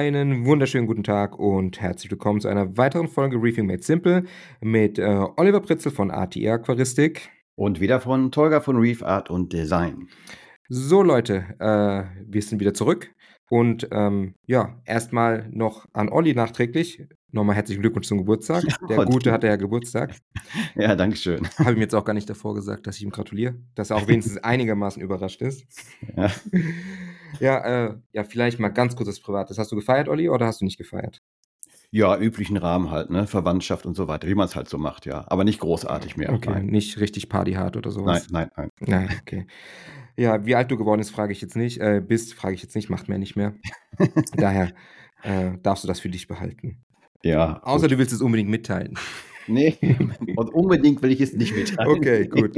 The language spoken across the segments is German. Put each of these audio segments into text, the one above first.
Einen wunderschönen guten Tag und herzlich willkommen zu einer weiteren Folge Reefing Made Simple mit äh, Oliver Pritzel von ATE Aquaristik. Und wieder von Tolga von Reef Art und Design. So Leute, äh, wir sind wieder zurück und ähm, ja, erstmal noch an Olli nachträglich. Nochmal herzlichen Glückwunsch zum Geburtstag. Der Gute hatte ja Geburtstag. Ja, danke schön. Habe ich mir jetzt auch gar nicht davor gesagt, dass ich ihm gratuliere. Dass er auch wenigstens einigermaßen überrascht ist. Ja. Ja, äh, ja, vielleicht mal ganz kurz das Privates. Hast du gefeiert, Olli, oder hast du nicht gefeiert? ja, üblichen Rahmen halt, ne? Verwandtschaft und so weiter, wie man es halt so macht, ja. Aber nicht großartig mehr. Okay, Nein, nicht richtig partyhart oder nein, sowas. nein, nein. Na, okay. Ja, wie alt du geworden bist, frage ich jetzt nicht. Äh, bist, frage ich jetzt nicht, macht mir nicht mehr. Daher äh, darfst du das für dich behalten. Ja, Außer gut. du willst es unbedingt mitteilen. Nee, und unbedingt will ich es nicht mitteilen. Okay, gut.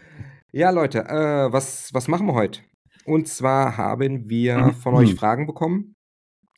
Ja, Leute, äh, was, was machen wir heute? Und zwar haben wir von euch Mhm. Fragen bekommen.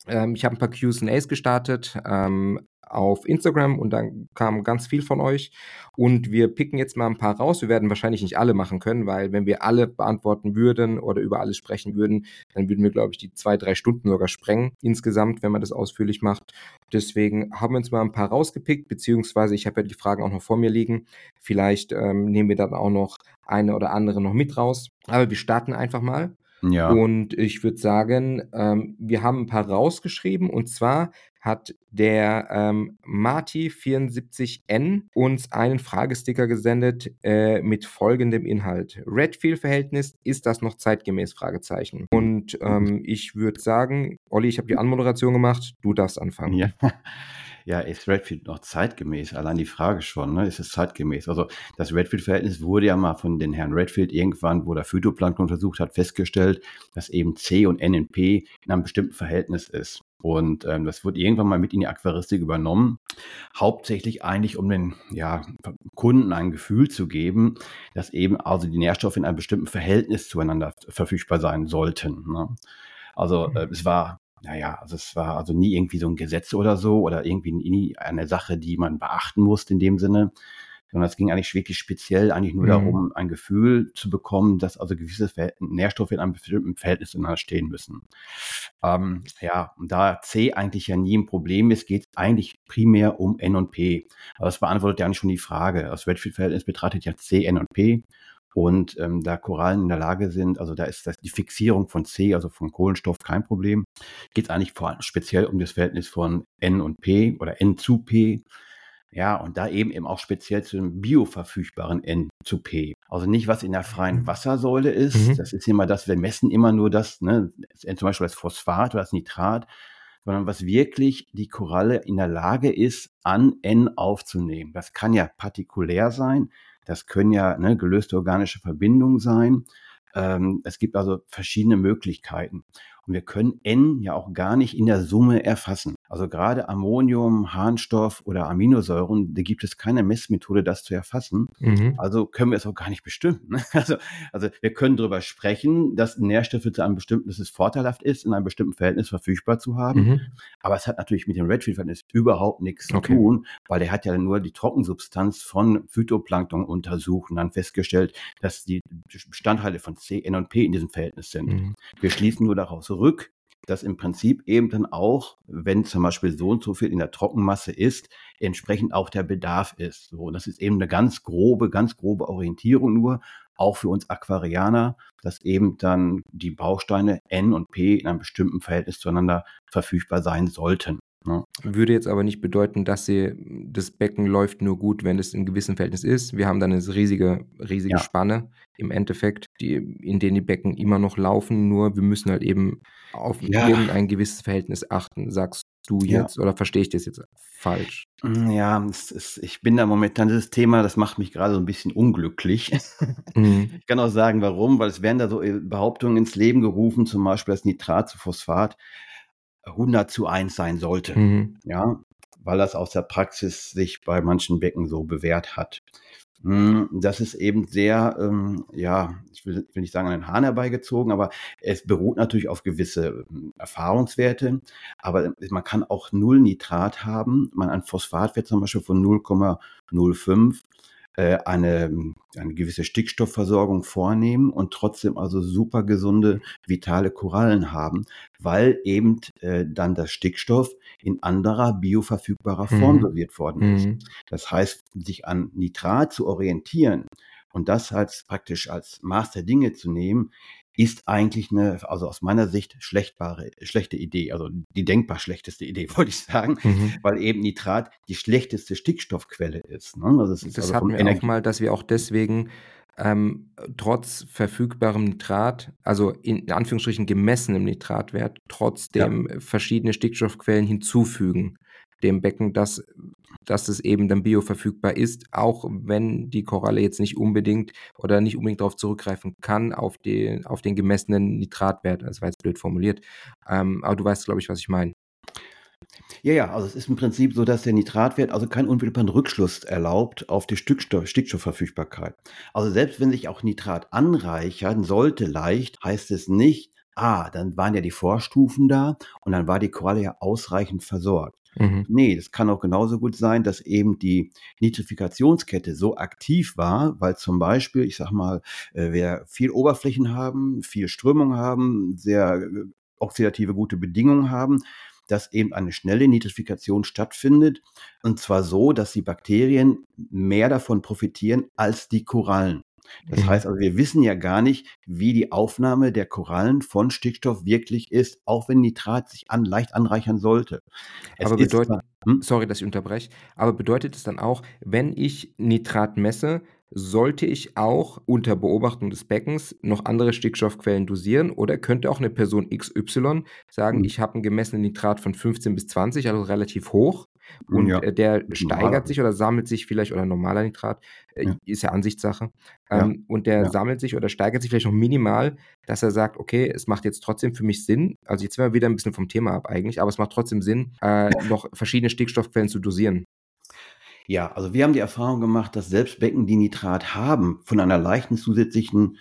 Ähm, ich habe ein paar QAs gestartet ähm, auf Instagram und dann kam ganz viel von euch. Und wir picken jetzt mal ein paar raus. Wir werden wahrscheinlich nicht alle machen können, weil wenn wir alle beantworten würden oder über alles sprechen würden, dann würden wir, glaube ich, die zwei, drei Stunden sogar sprengen insgesamt, wenn man das ausführlich macht. Deswegen haben wir uns mal ein paar rausgepickt, beziehungsweise ich habe ja die Fragen auch noch vor mir liegen. Vielleicht ähm, nehmen wir dann auch noch eine oder andere noch mit raus. Aber wir starten einfach mal. Ja, Und ich würde sagen, ähm, wir haben ein paar rausgeschrieben. Und zwar hat der ähm, Marty74N uns einen Fragesticker gesendet äh, mit folgendem Inhalt. Redfield-Verhältnis, ist das noch zeitgemäß? Fragezeichen. Und ähm, ich würde sagen, Olli, ich habe die Anmoderation gemacht, du darfst anfangen. ja. Ja, ist Redfield noch zeitgemäß? Allein die Frage schon, ne? Ist es zeitgemäß? Also das Redfield-Verhältnis wurde ja mal von den Herrn Redfield irgendwann, wo der Phytoplankton untersucht hat, festgestellt, dass eben C und N in P in einem bestimmten Verhältnis ist. Und ähm, das wurde irgendwann mal mit in die Aquaristik übernommen. Hauptsächlich eigentlich, um den ja, Kunden ein Gefühl zu geben, dass eben also die Nährstoffe in einem bestimmten Verhältnis zueinander verfügbar sein sollten. Ne? Also äh, es war naja, also es war also nie irgendwie so ein Gesetz oder so oder irgendwie nie eine Sache, die man beachten musste in dem Sinne, sondern es ging eigentlich wirklich speziell eigentlich nur Mhm. darum, ein Gefühl zu bekommen, dass also gewisse Nährstoffe in einem bestimmten Verhältnis zueinander stehen müssen. Ähm, ja, und da C eigentlich ja nie ein Problem ist, geht es eigentlich primär um N und P. Aber das beantwortet ja eigentlich schon die Frage. Das Redfield-Verhältnis betrachtet ja C, N und P. Und ähm, da Korallen in der Lage sind, also da ist das die Fixierung von C, also von Kohlenstoff, kein Problem. Geht es eigentlich vor allem speziell um das Verhältnis von N und P oder N zu P. Ja, und da eben eben auch speziell zu dem bioverfügbaren N zu P. Also nicht, was in der freien Wassersäule ist. Mhm. Das ist immer das, wir messen immer nur das, ne, zum Beispiel das Phosphat oder das Nitrat, sondern was wirklich die Koralle in der Lage ist, an N aufzunehmen. Das kann ja partikulär sein, das können ja ne, gelöste organische Verbindungen sein. Ähm, es gibt also verschiedene Möglichkeiten. Und wir können N ja auch gar nicht in der Summe erfassen. Also gerade Ammonium, Harnstoff oder Aminosäuren, da gibt es keine Messmethode, das zu erfassen. Mhm. Also können wir es auch gar nicht bestimmen. ne? Also, also wir können darüber sprechen, dass Nährstoffe zu einem bestimmten, dass es vorteilhaft ist, in einem bestimmten Verhältnis verfügbar zu haben. Mhm. Aber es hat natürlich mit dem Redfield-Verhältnis überhaupt nichts Okay. zu tun, weil der hat ja nur die Trockensubstanz von Phytoplankton untersucht und dann festgestellt, dass die Bestandteile von C, N und P in diesem Verhältnis sind. Mhm. Wir schließen nur daraus zurück, dass im Prinzip eben dann auch, wenn zum Beispiel so und so viel in der Trockenmasse ist, entsprechend auch der Bedarf ist. So, das ist eben eine ganz grobe, ganz grobe Orientierung nur, auch für uns Aquarianer, dass eben dann die Bausteine N und P in einem bestimmten Verhältnis zueinander verfügbar sein sollten. Ne? Würde jetzt aber nicht bedeuten, dass sie, das Becken läuft nur gut, wenn es in gewissem Verhältnis ist. Wir haben dann eine riesige, riesige Ja. Spanne im Endeffekt, die, in denen die Becken immer noch laufen, nur wir müssen halt eben auf Ja. irgendein gewisses Verhältnis achten, sagst du Ja. jetzt, oder verstehe ich das jetzt falsch? Mm, Ja, ist, ich bin da momentan dieses Thema, das macht mich gerade so ein bisschen unglücklich. Mhm. Ich kann auch sagen, warum, weil es werden da so äh, Behauptungen ins Leben gerufen, zum Beispiel, dass Nitrat zu Phosphat 100 zu 1 sein sollte. Mhm. Ja, weil das aus der Praxis sich bei manchen Becken so bewährt hat. Mm, Das ist eben sehr, ähm, ja, ich will, will nicht sagen an den Hahn herbeigezogen, aber es beruht natürlich auf gewisse ähm, Erfahrungswerte. Aber man kann auch null Nitrat haben. Man einen Phosphatwert zum Beispiel von 0,05 äh, eine, eine gewisse Stickstoffversorgung vornehmen und trotzdem also super gesunde, vitale Korallen haben, weil eben äh, dann das Stickstoff in anderer bioverfügbarer Form Mhm. dosiert worden ist. Mhm. Das heißt, sich an Nitrat zu orientieren und das als praktisch als Maß der Dinge zu nehmen, ist eigentlich eine, also aus meiner Sicht, schlechtbare, schlechte Idee. Also die denkbar schlechteste Idee, wollte ich sagen, Mhm. weil eben Nitrat die schlechteste Stickstoffquelle ist. Ne? Also es ist Das also hatten wir auch Energie. mal, dass wir auch deswegen ähm, trotz verfügbarem Nitrat, also in Anführungsstrichen gemessenem Nitratwert, Ja, trotzdem verschiedene Stickstoffquellen hinzufügen dem Becken, dass, dass es eben dann bioverfügbar ist, auch wenn die Koralle jetzt nicht unbedingt oder nicht unbedingt darauf zurückgreifen kann, auf den, auf den gemessenen Nitratwert. Das war jetzt blöd formuliert. Ähm, aber du weißt, glaube ich, was ich meine. ja, ja, also es ist im Prinzip so, dass der Nitratwert also keinen unmittelbaren Rückschluss erlaubt auf die Stickstoff, Stickstoffverfügbarkeit. Also selbst wenn sich auch Nitrat anreichern sollte leicht, heißt es nicht, ah, dann waren ja die Vorstufen da und dann war die Koralle ja ausreichend versorgt. Mhm. Nee, das kann auch genauso gut sein, dass eben die Nitrifikationskette so aktiv war, weil zum Beispiel, ich sag mal, äh, wir viel Oberflächen haben, viel Strömung haben, sehr äh, oxidative gute Bedingungen haben, dass eben eine schnelle Nitrifikation stattfindet. Und zwar so, dass die Bakterien mehr davon profitieren als die Korallen. Das Mhm. heißt also, wir wissen ja gar nicht, wie die Aufnahme der Korallen von Stickstoff wirklich ist, auch wenn Nitrat sich an, leicht anreichern sollte. Es Aber bedeutet, hm? sorry, dass ich unterbreche, aber bedeutet es dann auch, wenn ich Nitrat messe, sollte ich auch unter Beobachtung des Beckens noch andere Stickstoffquellen dosieren oder könnte auch eine Person XY sagen, Hm. ich habe einen gemessenen Nitrat von 15 bis 20, also relativ hoch und Ja, äh, der normaler. steigert sich oder sammelt sich vielleicht, oder normaler Nitrat, äh, Ja, ist ja Ansichtssache, ja, ähm, und der sammelt sich oder steigert sich vielleicht noch minimal, dass er sagt, okay, es macht jetzt trotzdem für mich Sinn, also jetzt sind wir wieder ein bisschen vom Thema ab eigentlich, aber es macht trotzdem Sinn, äh, noch verschiedene Stickstoffquellen zu dosieren. Ja, also wir haben die Erfahrung gemacht, dass selbst Becken, die Nitrat haben, von einer leichten zusätzlichen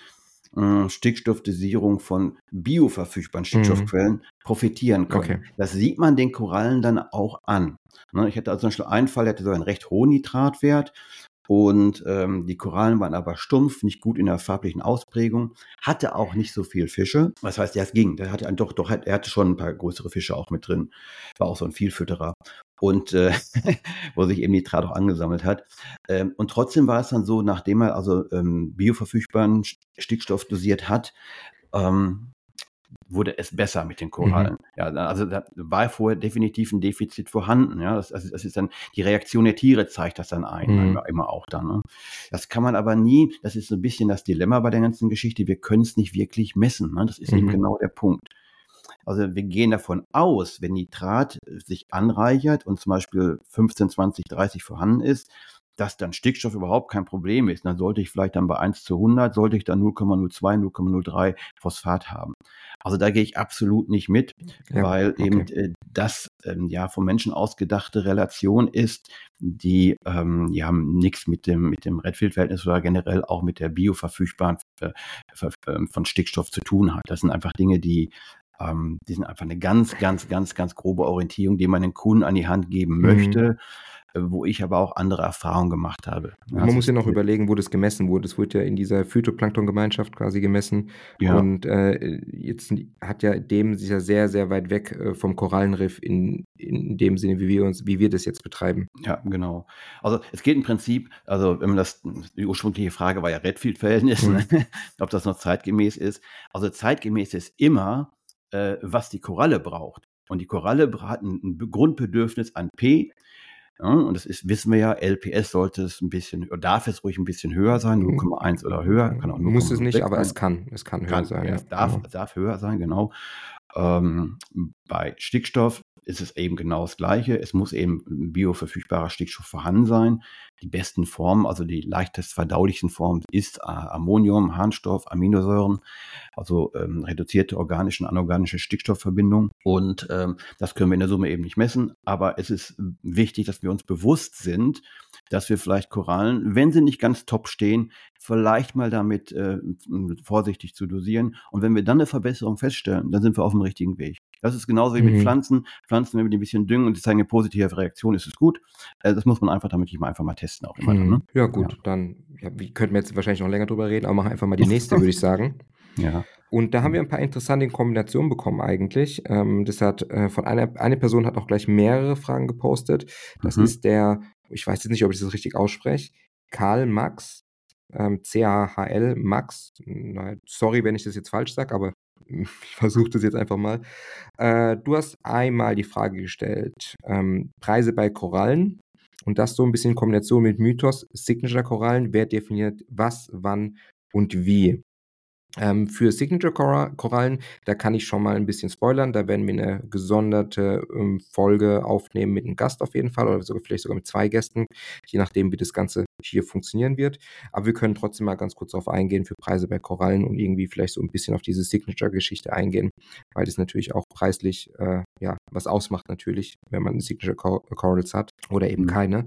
äh, Stickstoffdosierung von bioverfügbaren Mhm. Stickstoffquellen profitieren können. Okay. Das sieht man den Korallen dann auch an. Ne, ich hatte also zum Beispiel einen Fall, der hatte so einen recht hohen Nitratwert und ähm, die Korallen waren aber stumpf, nicht gut in der farblichen Ausprägung, hatte auch nicht so viel Fische. Das heißt, ja, es ging. Der hatte doch, doch, er hatte schon ein paar größere Fische auch mit drin. War auch so ein Vielfütterer. Und äh, wo sich eben Nitrat auch angesammelt hat. Ähm, und trotzdem war es dann so, nachdem er also ähm, bioverfügbaren St- Stickstoff dosiert hat, ähm, wurde es besser mit den Mhm. Korallen. Ja, also da war vorher definitiv ein Defizit vorhanden. Ja, das, also das ist dann die Reaktion der Tiere zeigt das dann ein, Mhm. immer, immer auch dann. Ne? Das kann man aber nie. Das ist so ein bisschen das Dilemma bei der ganzen Geschichte. Wir können es nicht wirklich messen. Ne? Das ist eben Mhm. genau der Punkt. Also wir gehen davon aus, wenn Nitrat sich anreichert und zum Beispiel 15, 20, 30 vorhanden ist, dass dann Stickstoff überhaupt kein Problem ist. Dann sollte ich vielleicht dann bei 1 zu 100, sollte ich dann 0,02, 0,03 Phosphat haben. Also da gehe ich absolut nicht mit, Ja, weil eben okay. äh, das ähm, ja vom Menschen ausgedachte Relation ist, die ähm, ja nichts mit dem, mit dem Redfield-Verhältnis oder generell auch mit der bioverfügbaren äh, ähm, von Stickstoff zu tun hat. Das sind einfach Dinge, die ähm, die sind einfach eine ganz, ganz, ganz, ganz grobe Orientierung, die man den Kunden an die Hand geben Mhm. möchte, äh, wo ich aber auch andere Erfahrungen gemacht habe. Man es muss ja noch äh, überlegen, wo das gemessen wurde. Es wurde ja in dieser Phytoplankton-Gemeinschaft quasi gemessen. ja, Und äh, jetzt hat ja dem sich ja sehr, sehr weit weg äh, vom Korallenriff in, in dem Sinne, wie wir uns, wie wir das jetzt betreiben. ja, genau. Also es geht im Prinzip, also wenn man das, die ursprüngliche Frage war ja Redfield-Verhältnis, Mhm. ne? ob das noch zeitgemäß ist. Also zeitgemäß ist immer, äh, was die Koralle braucht. Und die Koralle hat ein, ein Grundbedürfnis an P, Ja, und das ist, wissen wir ja, LPS sollte es ein bisschen, oder darf es ruhig ein bisschen höher sein, 0,1 oder höher, kann auch Muss es nicht, 0,06 aber sein. es kann. Es kann höher Kann, sein. ja, es darf, genau. es darf höher sein, genau. Ähm, bei Stickstoff ist es eben genau das Gleiche. Es muss eben bioverfügbarer Stickstoff vorhanden sein. Die besten Formen, also die leichtest verdaulichen Formen, ist äh, Ammonium, Harnstoff, Aminosäuren, also ähm, reduzierte organische und anorganische Stickstoffverbindungen. Und ähm, das können wir in der Summe eben nicht messen. Aber es ist wichtig, dass wir uns bewusst sind, dass wir vielleicht Korallen, wenn sie nicht ganz top stehen, vielleicht mal damit äh, vorsichtig zu dosieren. Und wenn wir dann eine Verbesserung feststellen, dann sind wir auf dem richtigen Weg. Das ist genauso wie mhm. mit Pflanzen. Pflanzen, wenn wir die ein bisschen düngen und sie zeigen eine positive Reaktion, ist es gut. Äh, das muss man einfach damit mal einfach mal testen auch immer. Mhm. Ne? Ja gut, ja. dann ja, könnten wir jetzt wahrscheinlich noch länger drüber reden, aber machen einfach mal die nächste, würde ich sagen. Ja. Und da haben wir ein paar interessante Kombinationen bekommen eigentlich. Ähm, das hat äh, von einer eine Person hat auch gleich mehrere Fragen gepostet. Das mhm. ist der, ich weiß jetzt nicht, ob ich das richtig ausspreche, Karl Max, ähm, C-A-H-L Max. Sorry, wenn ich das jetzt falsch sage, aber ich versuche das jetzt einfach mal. Äh, du hast einmal die Frage gestellt, ähm, Preise bei Korallen und das so ein bisschen in Kombination mit Mythos, Signature-Korallen, wer definiert was, wann und wie. Ähm, für Signature-Korallen, da kann ich schon mal ein bisschen spoilern. Da werden wir eine gesonderte ähm, Folge aufnehmen mit einem Gast auf jeden Fall oder sogar vielleicht sogar mit zwei Gästen, je nachdem, wie das Ganze hier funktionieren wird. Aber wir können trotzdem mal ganz kurz darauf eingehen für Preise bei Korallen und irgendwie vielleicht so ein bisschen auf diese Signature-Geschichte eingehen, weil das natürlich auch preislich äh, ja was ausmacht natürlich, wenn man Signature Corals hat oder eben mhm. keine.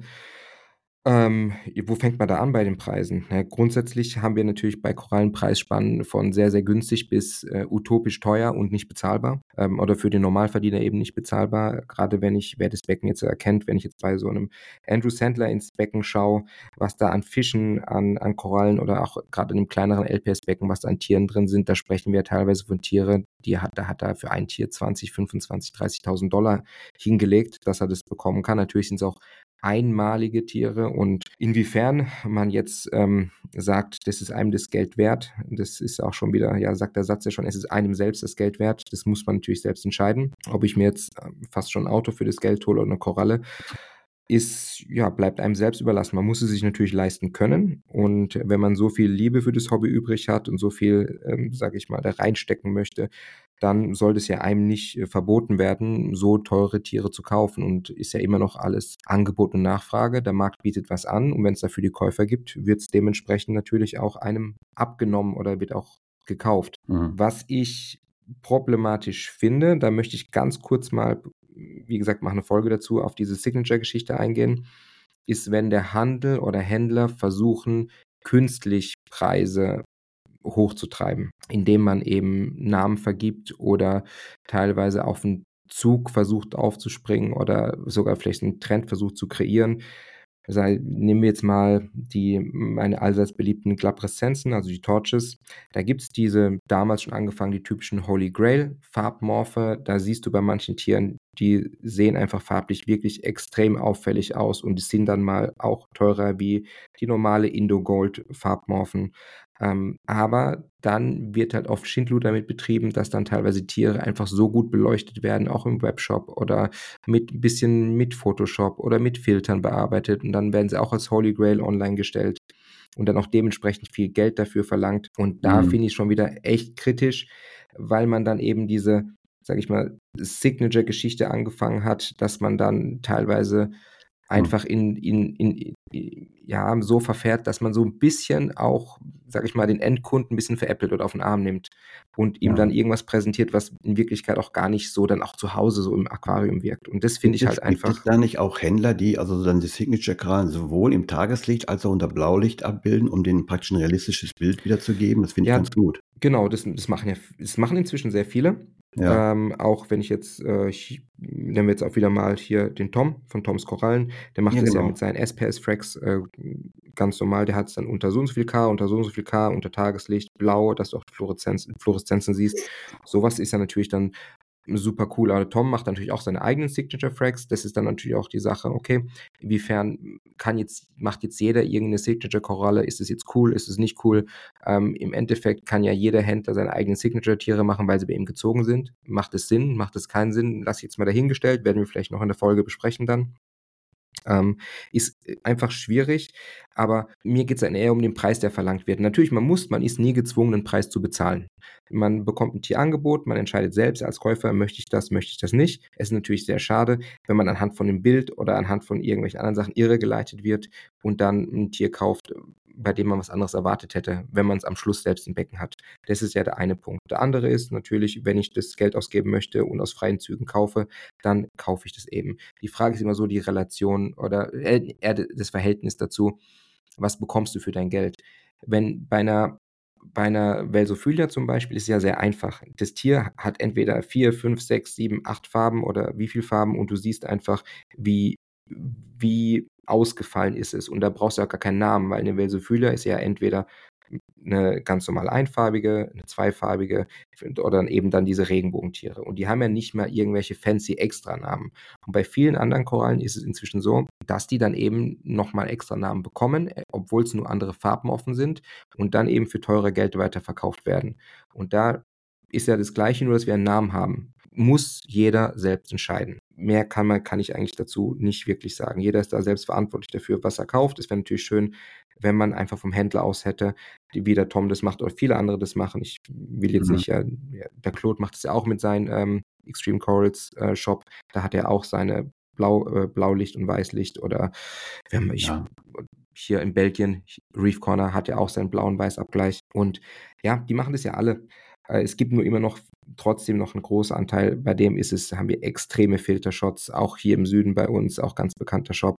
Ähm, wo fängt man da an bei den Preisen? Na, grundsätzlich haben wir natürlich bei Korallen Preisspannen von sehr, sehr günstig bis äh, utopisch teuer und nicht bezahlbar ähm, oder für den Normalverdiener eben nicht bezahlbar. Gerade wenn ich, wer das Becken jetzt erkennt, wenn ich jetzt bei so einem Andrew Sandler ins Becken schaue, was da an Fischen, an, an Korallen oder auch gerade in einem kleineren LPS-Becken, was da an Tieren drin sind, da sprechen wir teilweise von Tieren, die hat, da hat er für ein Tier 20, 25, 30.000 Dollar hingelegt, dass er das bekommen kann. Natürlich sind es auch einmalige Tiere und inwiefern man jetzt ähm, sagt, das ist einem das Geld wert, das ist auch schon wieder, ja, sagt der Satz ja schon, es ist einem selbst das Geld wert, das muss man natürlich selbst entscheiden, ob ich mir jetzt ähm, fast schon ein Auto für das Geld hole oder eine Koralle ist, ja, bleibt einem selbst überlassen. Man muss es sich natürlich leisten können. Und wenn man so viel Liebe für das Hobby übrig hat und so viel, ähm, sage ich mal, da reinstecken möchte, dann sollte es ja einem nicht äh, verboten werden, so teure Tiere zu kaufen. Und ist ja immer noch alles Angebot und Nachfrage. Der Markt bietet was an und wenn es dafür die Käufer gibt, wird es dementsprechend natürlich auch einem abgenommen oder wird auch gekauft. Mhm. Was ich problematisch finde, da möchte ich ganz kurz mal, wie gesagt, mache eine Folge dazu, auf diese Signature-Geschichte eingehen, ist, wenn der Handel oder Händler versuchen, künstlich Preise hochzutreiben, indem man eben Namen vergibt oder teilweise auf einen Zug versucht aufzuspringen oder sogar vielleicht einen Trend versucht zu kreieren. Also nehmen wir jetzt mal die meine allseits beliebten Glabrescenzen, also die Torches. Da gibt es diese damals schon angefangen, die typischen Holy Grail Farbmorphe. Da siehst du bei manchen Tieren, die sehen einfach farblich wirklich extrem auffällig aus und die sind dann mal auch teurer wie die normale Indo Gold Farbmorphen. Ähm, aber dann wird halt oft Schindluder damit betrieben, dass dann teilweise Tiere einfach so gut beleuchtet werden, auch im Webshop oder mit ein bisschen mit Photoshop oder mit Filtern bearbeitet und dann werden sie auch als Holy Grail online gestellt und dann auch dementsprechend viel Geld dafür verlangt. Und da mhm. finde ich schon wieder echt kritisch, weil man dann eben diese, sag ich mal, Signature-Geschichte angefangen hat, dass man dann teilweise einfach in, in, in, in, ja, so verfährt, dass man so ein bisschen auch, sag ich mal, den Endkunden ein bisschen veräppelt oder auf den Arm nimmt und ihm ja. dann irgendwas präsentiert, was in Wirklichkeit auch gar nicht so dann auch zu Hause so im Aquarium wirkt. Und das finde ich halt einfach. Gibt es da nicht auch Händler, die also dann die Signature-Krallen sowohl im Tageslicht als auch unter Blaulicht abbilden, um denen praktisch ein realistisches Bild wiederzugeben? Das finde ich ja, ganz gut. Genau, das, das machen ja, das machen inzwischen sehr viele. Ja. Ähm, auch wenn ich jetzt, äh, ich, nennen wir jetzt auch wieder mal hier den Tom von Toms Korallen, der macht ja, das genau. ja mit seinen SPS-Frags äh, ganz normal, der hat es dann unter so und so viel K, unter so und so viel K, unter Tageslicht, blau, dass du auch Fluoreszenz, Fluoreszenzen siehst. Sowas ist ja natürlich dann super cool. Aber Tom macht natürlich auch seine eigenen Signature Frags. Das ist dann natürlich auch die Sache, okay, inwiefern kann jetzt, macht jetzt jeder irgendeine Signature Koralle? Ist es jetzt cool? Ist es nicht cool? Ähm, Im Endeffekt kann ja jeder Händler seine eigenen Signature Tiere machen, weil sie bei ihm gezogen sind. Macht es Sinn? Macht es keinen Sinn? Lass ich jetzt mal dahingestellt, werden wir vielleicht noch in der Folge besprechen dann. Ähm, ist äh, einfach schwierig, aber mir geht es dann eher um den Preis, der verlangt wird. Natürlich, man muss, man ist nie gezwungen, einen Preis zu bezahlen. Man bekommt ein Tierangebot, man entscheidet selbst als Käufer, möchte ich das, möchte ich das nicht. Es ist natürlich sehr schade, wenn man anhand von dem Bild oder anhand von irgendwelchen anderen Sachen irregeleitet wird und dann ein Tier kauft, bei dem man was anderes erwartet hätte, wenn man es am Schluss selbst im Becken hat. Das ist ja der eine Punkt. Der andere ist natürlich, wenn ich das Geld ausgeben möchte und aus freien Zügen kaufe, dann kaufe ich das eben. Die Frage ist immer so die Relation oder äh, eher das Verhältnis dazu, was bekommst du für dein Geld. Wenn bei einer bei einer Velsophilia zum Beispiel ist es ja sehr einfach. Das Tier hat entweder vier, fünf, sechs, sieben, acht Farben oder wie viel Farben und du siehst einfach, wie, wie ausgefallen ist es. Und da brauchst du auch gar keinen Namen, weil eine Velsophilia ist ja entweder eine ganz normal einfarbige, eine zweifarbige oder eben dann diese Regenbogentiere. Und die haben ja nicht mal irgendwelche fancy Extranamen. Und bei vielen anderen Korallen ist es inzwischen so, dass die dann eben nochmal extra Namen bekommen, äh, obwohl es nur andere Farben offen sind und dann eben für teure Geld weiterverkauft werden. Und da ist ja das Gleiche, nur dass wir einen Namen haben. Muss jeder selbst entscheiden. Mehr kann man, kann ich eigentlich dazu nicht wirklich sagen. Jeder ist da selbst verantwortlich dafür, was er kauft. Es wäre natürlich schön, wenn man einfach vom Händler aus hätte, wie der Tom das macht oder viele andere das machen. Ich will jetzt mhm. nicht, äh, der Claude macht es ja auch mit seinem ähm, Extreme Corals äh, Shop. Da hat er auch seine Blau, äh, Blaulicht und Weißlicht oder wenn ich, ja. hier in Belgien, Reef Corner hat ja auch seinen blauen Weißabgleich. Und ja, die machen das ja alle. Äh, es gibt nur immer noch trotzdem noch einen großen Anteil, bei dem ist es, haben wir extreme Filtershots, auch hier im Süden bei uns, auch ganz bekannter Shop.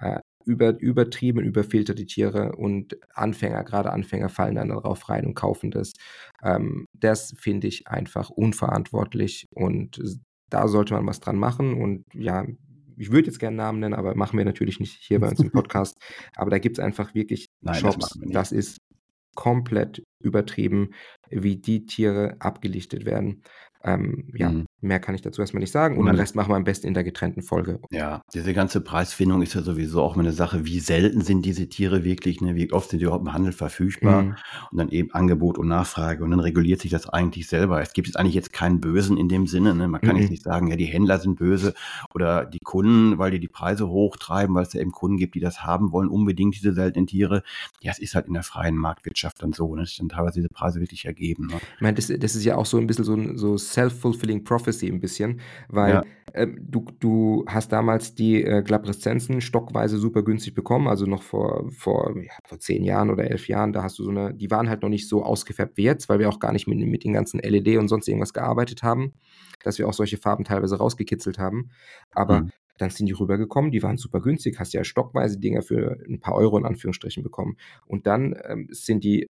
Äh, über, übertrieben überfilterte Tiere und Anfänger, gerade Anfänger fallen dann darauf rein und kaufen das. Ähm, das finde ich einfach unverantwortlich und da sollte man was dran machen und ja, ich würde jetzt gerne Namen nennen, aber machen wir natürlich nicht hier bei uns im Podcast. Aber da gibt es einfach wirklich Nein, Shops. Das, das, ist komplett übertrieben, wie die Tiere abgelichtet werden. Ähm, ja, mhm. Mehr kann ich dazu erstmal nicht sagen. Und den Rest machen wir am besten in der getrennten Folge. Ja, diese ganze Preisfindung ist ja sowieso auch mal eine Sache, wie selten sind diese Tiere wirklich, ne? wie oft sind die überhaupt im Handel verfügbar mhm. und dann eben Angebot und Nachfrage und dann reguliert sich das eigentlich selber. Es gibt jetzt eigentlich jetzt keinen Bösen in dem Sinne. Ne? Man kann mhm. jetzt nicht sagen, ja, die Händler sind böse oder die Kunden, weil die die Preise hochtreiben, weil es ja eben Kunden gibt, die das haben wollen, unbedingt diese seltenen Tiere. Ja, es ist halt in der freien Marktwirtschaft dann so, ne? dass dann teilweise diese Preise wirklich ergeben. Ne? Ich meine, das, das ist ja auch so ein bisschen so, so self-fulfilling prophecy ein bisschen, weil ja. äh, du, du hast damals die äh, Glabreszenzen stockweise super günstig bekommen, also noch vor, vor, ja, vor zehn Jahren oder elf Jahren, da hast du so eine, die waren halt noch nicht so ausgefärbt wie jetzt, weil wir auch gar nicht mit, mit den ganzen LED und sonst irgendwas gearbeitet haben, dass wir auch solche Farben teilweise rausgekitzelt haben. Aber mhm. Dann sind die rübergekommen, die waren super günstig, hast ja stockweise Dinger für ein paar Euro in Anführungsstrichen bekommen. Und dann ähm, sind die,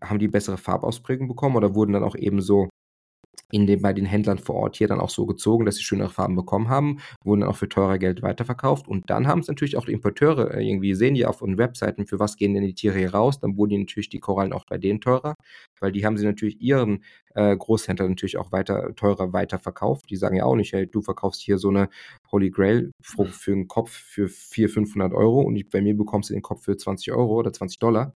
haben die bessere Farbausprägung bekommen oder wurden dann auch eben so in den, bei den Händlern vor Ort hier dann auch so gezogen, dass sie schönere Farben bekommen haben, wurden dann auch für teurer Geld weiterverkauft. Und dann haben es natürlich auch die Importeure äh, irgendwie sehen die auf unseren Webseiten, für was gehen denn die Tiere hier raus. Dann wurden die natürlich die Korallen auch bei denen teurer, weil die haben sie natürlich ihren äh, Großhändlern natürlich auch weiter teurer weiterverkauft. Die sagen ja auch nicht, hey, du verkaufst hier so eine Holy Grail Frucht für einen Kopf für 400, 500 Euro und bei mir bekommst du den Kopf für 20 Euro oder 20 Dollar.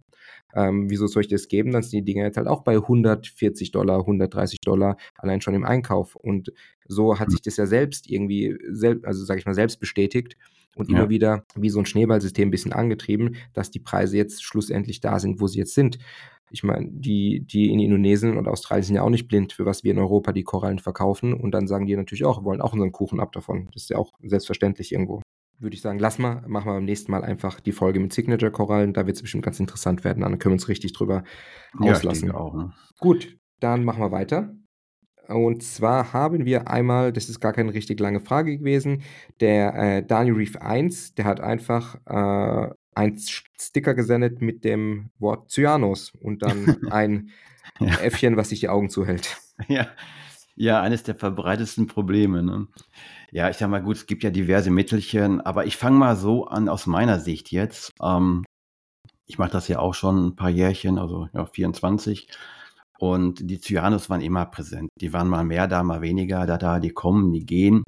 Ähm, wieso soll ich das geben? Dann sind die Dinger jetzt halt auch bei 140 Dollar, 130 Dollar allein schon im Einkauf. Und so hat sich das ja selbst irgendwie, also sage ich mal, selbst bestätigt und immer ja. wieder wie so ein Schneeballsystem ein bisschen angetrieben, dass die Preise jetzt schlussendlich da sind, wo sie jetzt sind. Ich meine, die, die in Indonesien und Australien sind ja auch nicht blind, für was wir in Europa die Korallen verkaufen. Und dann sagen die natürlich auch, wollen auch unseren Kuchen ab davon. Das ist ja auch selbstverständlich irgendwo würde ich sagen, lass mal, machen wir beim nächsten Mal einfach die Folge mit Signature-Korallen. Da wird es bestimmt ganz interessant werden. Dann können wir uns richtig drüber auslassen. Ja, auch, ne? Gut, dann machen wir weiter. Und zwar haben wir einmal, das ist gar keine richtig lange Frage gewesen, der äh, Daniel Reef 1, der hat einfach äh, ein Sticker gesendet mit dem Wort Cyanos und dann ein ja. Äffchen, was sich die Augen zuhält. Ja, ja eines der verbreitetsten Probleme. Ne? Ja, ich sag mal, gut, es gibt ja diverse Mittelchen, aber ich fange mal so an aus meiner Sicht jetzt. Ähm, ich mache das ja auch schon ein paar Jährchen, also ja, 24. Und die Cyanus waren immer präsent. Die waren mal mehr da, mal weniger da, da, die kommen, die gehen.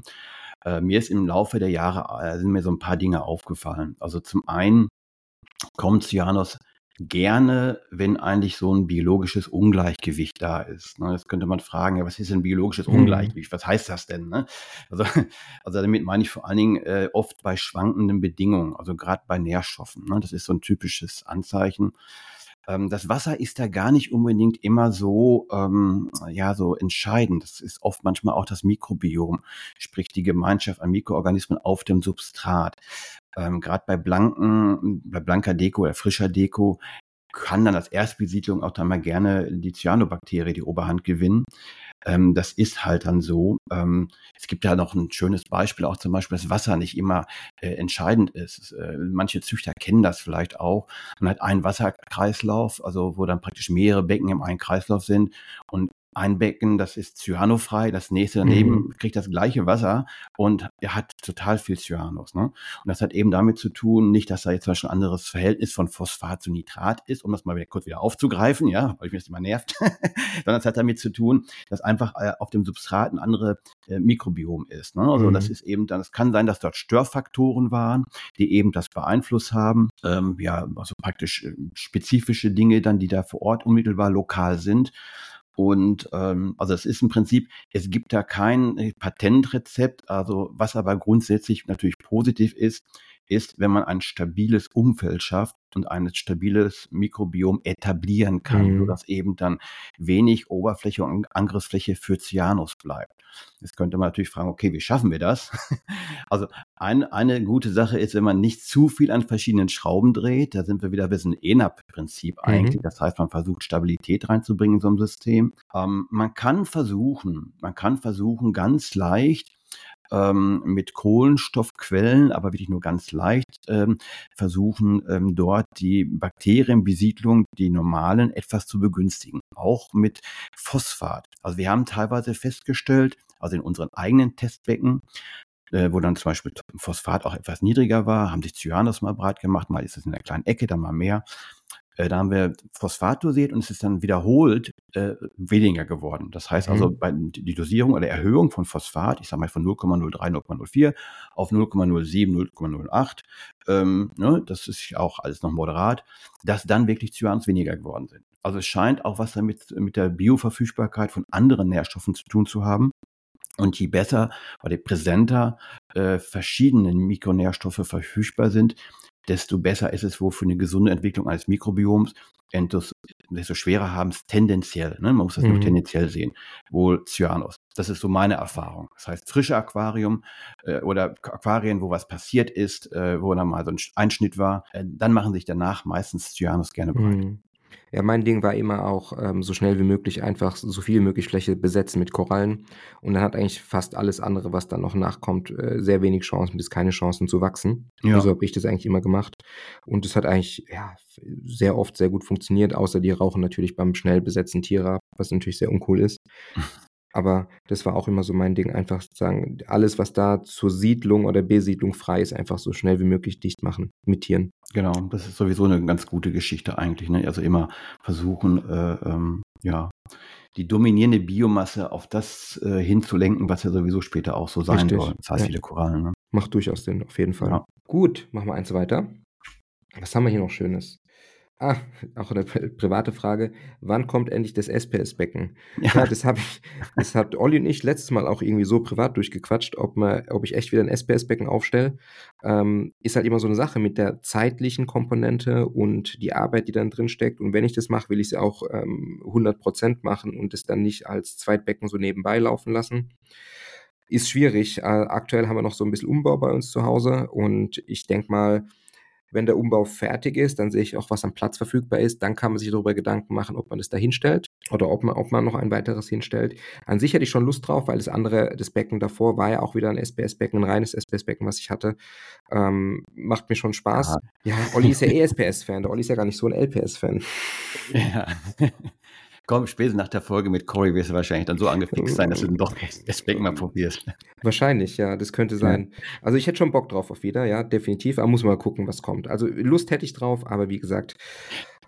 Äh, mir ist im Laufe der Jahre, äh, sind mir so ein paar Dinge aufgefallen. Also zum einen kommt Cyanus gerne, wenn eigentlich so ein biologisches Ungleichgewicht da ist. Ne? Jetzt könnte man fragen, ja, was ist ein biologisches mhm. Ungleichgewicht? Was heißt das denn? Ne? Also, also damit meine ich vor allen Dingen äh, oft bei schwankenden Bedingungen, also gerade bei Nährstoffen. Ne? Das ist so ein typisches Anzeichen. Ähm, das Wasser ist da gar nicht unbedingt immer so, ähm, ja, so entscheidend. Das ist oft manchmal auch das Mikrobiom, sprich die Gemeinschaft an Mikroorganismen auf dem Substrat ähm, gerade bei blanken, bei blanker Deko oder frischer Deko kann dann als Erstbesiedlung auch dann mal gerne die Cyanobakterie die Oberhand gewinnen. Ähm, das ist halt dann so. Ähm, es gibt ja noch ein schönes Beispiel, auch zum Beispiel, dass Wasser nicht immer äh, entscheidend ist. Äh, manche Züchter kennen das vielleicht auch. Man hat einen Wasserkreislauf, also wo dann praktisch mehrere Becken im einen Kreislauf sind und ein Becken, das ist cyanofrei, das nächste daneben mhm. kriegt das gleiche Wasser und er hat total viel Cyanus. Ne? Und das hat eben damit zu tun, nicht, dass da jetzt zum Beispiel ein anderes Verhältnis von Phosphat zu Nitrat ist, um das mal wieder kurz wieder aufzugreifen, ja, weil mich das immer nervt, sondern es hat damit zu tun, dass einfach äh, auf dem Substrat ein anderes äh, Mikrobiom ist. Ne? Also mhm. das ist eben dann, es kann sein, dass dort Störfaktoren waren, die eben das beeinflusst haben. Ähm, ja, also praktisch äh, spezifische Dinge dann, die da vor Ort unmittelbar lokal sind. Und ähm, also es ist im Prinzip, es gibt da kein äh, Patentrezept, also was aber grundsätzlich natürlich positiv ist, ist, wenn man ein stabiles Umfeld schafft und ein stabiles Mikrobiom etablieren kann, mhm. sodass eben dann wenig Oberfläche und Angriffsfläche für Cyanus bleibt. Jetzt könnte man natürlich fragen, okay, wie schaffen wir das? also ein, eine gute Sache ist, wenn man nicht zu viel an verschiedenen Schrauben dreht, da sind wir wieder ein bisschen ENAP-Prinzip eigentlich. Mhm. Das heißt, man versucht Stabilität reinzubringen in so ein System. Ähm, man kann versuchen, man kann versuchen, ganz leicht ähm, mit Kohlenstoffquellen, aber wirklich nur ganz leicht ähm, versuchen, ähm, dort die Bakterienbesiedlung, die normalen, etwas zu begünstigen. Auch mit Phosphat. Also wir haben teilweise festgestellt, also in unseren eigenen Testbecken, äh, wo dann zum Beispiel Phosphat auch etwas niedriger war, haben sich Cyanus mal breit gemacht, mal ist es in einer kleinen Ecke, dann mal mehr. Äh, da haben wir Phosphat dosiert und es ist dann wiederholt äh, weniger geworden. Das heißt also, mhm. bei, die Dosierung oder Erhöhung von Phosphat, ich sage mal von 0,03, 0,04 auf 0,07, 0,08, ähm, ne, das ist auch alles noch moderat, dass dann wirklich Cyans weniger geworden sind. Also es scheint auch was damit mit der Bioverfügbarkeit von anderen Nährstoffen zu tun zu haben. Und je besser oder je präsenter äh, verschiedene Mikronährstoffe verfügbar sind, desto besser ist es wohl für eine gesunde Entwicklung eines Mikrobioms. desto schwerer haben es tendenziell, ne? man muss das mhm. nur tendenziell sehen, wohl Cyanus. Das ist so meine Erfahrung. Das heißt, frische Aquarium äh, oder Aquarien, wo was passiert ist, äh, wo dann mal so ein Einschnitt war, äh, dann machen sich danach meistens Cyanus gerne breit. Mhm. Ja, mein Ding war immer auch, ähm, so schnell wie möglich einfach so viel wie möglich Fläche besetzen mit Korallen. Und dann hat eigentlich fast alles andere, was dann noch nachkommt, äh, sehr wenig Chancen bis keine Chancen zu wachsen. Ja. So habe ich das eigentlich immer gemacht. Und es hat eigentlich ja, sehr oft sehr gut funktioniert, außer die rauchen natürlich beim schnell besetzten Tier ab, was natürlich sehr uncool ist. Aber das war auch immer so mein Ding, einfach zu sagen, alles, was da zur Siedlung oder Besiedlung frei ist, einfach so schnell wie möglich dicht machen mit Tieren. Genau, das ist sowieso eine ganz gute Geschichte eigentlich. Ne? Also immer versuchen, äh, ähm, ja, die dominierende Biomasse auf das äh, hinzulenken, was ja sowieso später auch so sein Richtig. soll. Das heißt, ja. viele Korallen. Ne? Macht durchaus Sinn, auf jeden Fall. Ja. Gut, machen wir eins weiter. Was haben wir hier noch Schönes? Ah, auch eine private Frage. Wann kommt endlich das SPS-Becken? Ja. ja, das habe ich, das hat Olli und ich letztes Mal auch irgendwie so privat durchgequatscht, ob, man, ob ich echt wieder ein SPS-Becken aufstelle. Ähm, ist halt immer so eine Sache mit der zeitlichen Komponente und die Arbeit, die dann drin steckt. Und wenn ich das mache, will ich es auch ähm, 100% machen und es dann nicht als Zweitbecken so nebenbei laufen lassen. Ist schwierig. Äh, aktuell haben wir noch so ein bisschen Umbau bei uns zu Hause und ich denke mal, wenn der Umbau fertig ist, dann sehe ich auch, was am Platz verfügbar ist. Dann kann man sich darüber Gedanken machen, ob man das da hinstellt oder ob man, ob man noch ein weiteres hinstellt. An sich hätte ich schon Lust drauf, weil das andere, das Becken davor war ja auch wieder ein SPS-Becken, ein reines SPS-Becken, was ich hatte. Ähm, macht mir schon Spaß. Aha. Ja, Olli ist ja eh SPS-Fan. Der Olli ist ja gar nicht so ein LPS-Fan. Ja. Komm, spätestens nach der Folge mit Corey wirst du wahrscheinlich dann so angefixt sein, dass du dann doch das Becken mal probierst. Wahrscheinlich, ja, das könnte sein. Also ich hätte schon Bock drauf auf wieder, ja, definitiv. Aber muss mal gucken, was kommt. Also Lust hätte ich drauf, aber wie gesagt,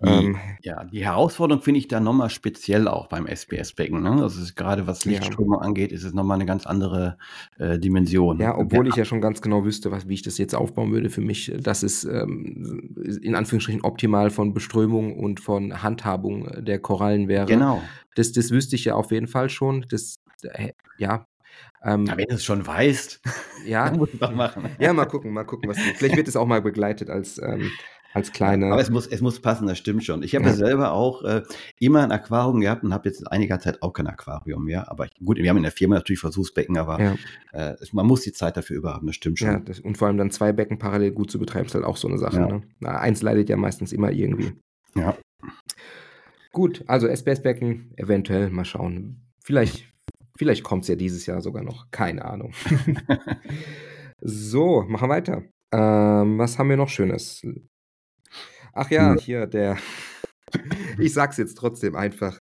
ähm, ja, die Herausforderung finde ich da nochmal speziell auch beim SPS-Becken. Ne? Also gerade was Lichtströme ja. angeht, ist es nochmal eine ganz andere äh, Dimension. Ja, obwohl ja. ich ja schon ganz genau wüsste, was, wie ich das jetzt aufbauen würde für mich. Das ist ähm, in Anführungsstrichen optimal von Beströmung und von Handhabung der Korallen wäre. Genau. Das, das wüsste ich ja auf jeden Fall schon. Das, äh, ja, ähm, ja, wenn du es schon weißt, ja, muss man machen. Ja, mal gucken, mal gucken, was. Vielleicht wird es auch mal begleitet als ähm, als kleine. Aber es muss, es muss passen, das stimmt schon. Ich habe ja. selber auch äh, immer ein Aquarium gehabt und habe jetzt in einiger Zeit auch kein Aquarium mehr. Aber ich, gut, wir haben in der Firma natürlich Versuchsbecken, aber ja. äh, man muss die Zeit dafür überhaben, das stimmt schon. Ja, das, und vor allem dann zwei Becken parallel gut zu betreiben, ist halt auch so eine Sache. Ja. Ne? Na, eins leidet ja meistens immer irgendwie. Ja. Gut, also SPS-Becken, eventuell, mal schauen. Vielleicht, vielleicht kommt es ja dieses Jahr sogar noch, keine Ahnung. so, machen wir weiter. Ähm, was haben wir noch Schönes? Ach ja, hier der. ich sag's jetzt trotzdem einfach.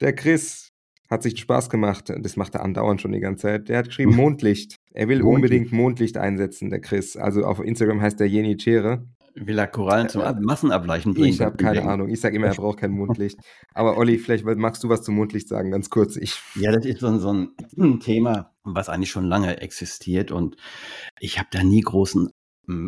Der Chris hat sich Spaß gemacht. Das macht er andauernd schon die ganze Zeit. Der hat geschrieben Mondlicht. Er will Mondlicht. unbedingt Mondlicht einsetzen, der Chris. Also auf Instagram heißt der Jeni Chere. Will er Korallen zum Massenableichen bringen? Ich habe keine Ahnung. Ich sage immer, er braucht kein Mondlicht. Aber Olli, vielleicht magst du was zum Mondlicht sagen, ganz kurz. Ich. Ja, das ist so, so ein Thema, was eigentlich schon lange existiert und ich habe da nie großen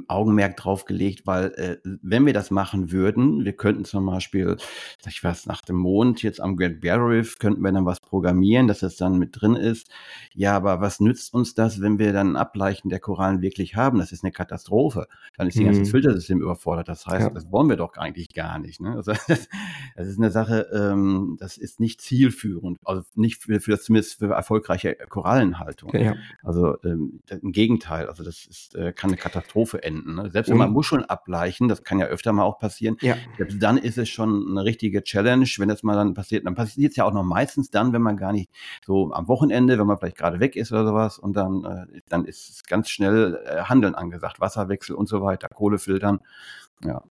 Augenmerk drauf gelegt, weil äh, wenn wir das machen würden, wir könnten zum Beispiel, sag ich was, nach dem Mond jetzt am Great Barrier Reef, könnten wir dann was programmieren, dass das dann mit drin ist. Ja, aber was nützt uns das, wenn wir dann ein Ableichen der Korallen wirklich haben? Das ist eine Katastrophe. Dann ist die ganze mhm. Filtersystem überfordert. Das heißt, ja. das wollen wir doch eigentlich gar nicht. Ne? Also das, das ist eine Sache, ähm, das ist nicht zielführend, also nicht für, für zumindest für erfolgreiche Korallenhaltung. Ja. Also ähm, im Gegenteil, also das ist, äh, kann eine Katastrophe Katastrophe enden. Ne? Selbst wenn man Muscheln ableichen, das kann ja öfter mal auch passieren, ja. selbst dann ist es schon eine richtige Challenge, wenn das mal dann passiert. Dann passiert es ja auch noch meistens dann, wenn man gar nicht so am Wochenende, wenn man vielleicht gerade weg ist oder sowas und dann, äh, dann ist es ganz schnell äh, Handeln angesagt, Wasserwechsel und so weiter, Kohle filtern. Ja.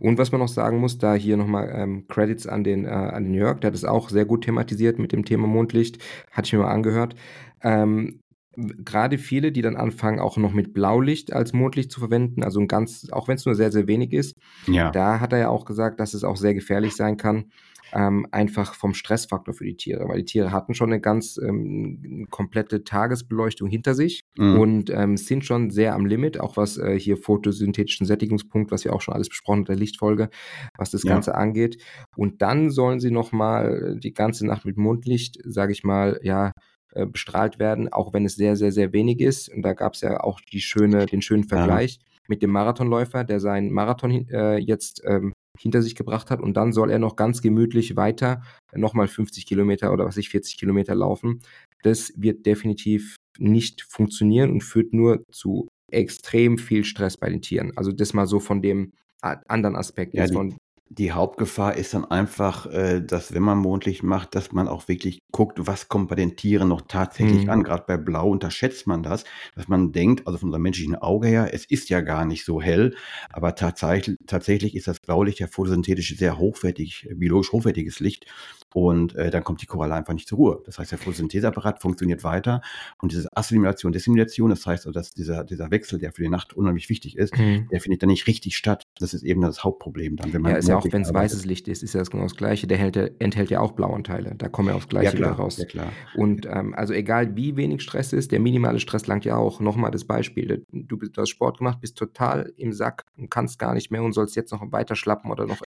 Und was man noch sagen muss, da hier nochmal ähm, Credits an den, äh, an den Jörg, der hat es auch sehr gut thematisiert mit dem Thema Mondlicht, hatte ich mir mal angehört. Ähm, gerade viele, die dann anfangen, auch noch mit Blaulicht als Mondlicht zu verwenden, also ein ganz, auch wenn es nur sehr, sehr wenig ist, ja. da hat er ja auch gesagt, dass es auch sehr gefährlich sein kann, ähm, einfach vom Stressfaktor für die Tiere, weil die Tiere hatten schon eine ganz ähm, komplette Tagesbeleuchtung hinter sich mhm. und ähm, sind schon sehr am Limit, auch was äh, hier photosynthetischen Sättigungspunkt, was wir auch schon alles besprochen haben, der Lichtfolge, was das ja. Ganze angeht. Und dann sollen sie nochmal die ganze Nacht mit Mondlicht, sage ich mal, ja, äh, bestrahlt werden, auch wenn es sehr, sehr, sehr wenig ist. Und da gab es ja auch die schöne, den schönen Vergleich ja. mit dem Marathonläufer, der seinen Marathon äh, jetzt ähm, hinter sich gebracht hat und dann soll er noch ganz gemütlich weiter nochmal 50 Kilometer oder was ich 40 Kilometer laufen. Das wird definitiv nicht funktionieren und führt nur zu extrem viel Stress bei den Tieren. Also das mal so von dem anderen Aspekt. Ja, die, von, die Hauptgefahr ist dann einfach, äh, dass wenn man Mondlicht macht, dass man auch wirklich guckt, was kommt bei den Tieren noch tatsächlich mhm. an. Gerade bei Blau unterschätzt man das, dass man denkt, also von unserem menschlichen Auge her, es ist ja gar nicht so hell, aber tatsächlich, tatsächlich ist das Blaulicht ja photosynthetisch sehr hochwertig, biologisch hochwertiges Licht und äh, dann kommt die Koralle einfach nicht zur Ruhe. Das heißt, der Photosyntheseapparat funktioniert weiter und diese Assimilation, Dissimilation, das heißt, dass dieser, dieser Wechsel, der für die Nacht unheimlich wichtig ist, mhm. der findet dann nicht richtig statt. Das ist eben das Hauptproblem dann, wenn man ja auch wenn es weißes Licht ist, ist ja das genau das Gleiche. Der enthält, enthält ja auch Blauanteile. Da kommen ja auch das Gleiche ja, klar, wieder raus. Ja, klar. Und ähm, also egal wie wenig Stress ist, der minimale Stress langt ja auch. Nochmal das Beispiel. Du, du hast Sport gemacht, bist total im Sack und kannst gar nicht mehr und sollst jetzt noch weiter schlappen oder noch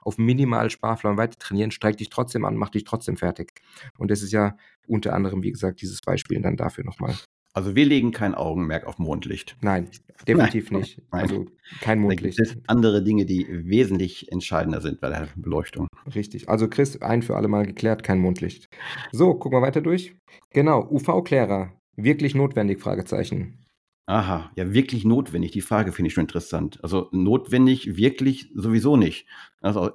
auf minimal Sparflamme weiter trainieren, streik dich trotzdem an, mach dich trotzdem fertig. Und das ist ja unter anderem, wie gesagt, dieses Beispiel dann dafür nochmal. Also wir legen kein Augenmerk auf Mondlicht. Nein, definitiv Nein. nicht. Nein. Also kein Mondlicht. Es gibt andere Dinge, die wesentlich entscheidender sind bei der Beleuchtung. Richtig. Also Chris, ein für alle Mal geklärt, kein Mondlicht. So, gucken wir weiter durch. Genau, UV-Klärer. Wirklich notwendig? Fragezeichen. Aha, ja, wirklich notwendig. Die Frage finde ich schon interessant. Also notwendig, wirklich sowieso nicht. Also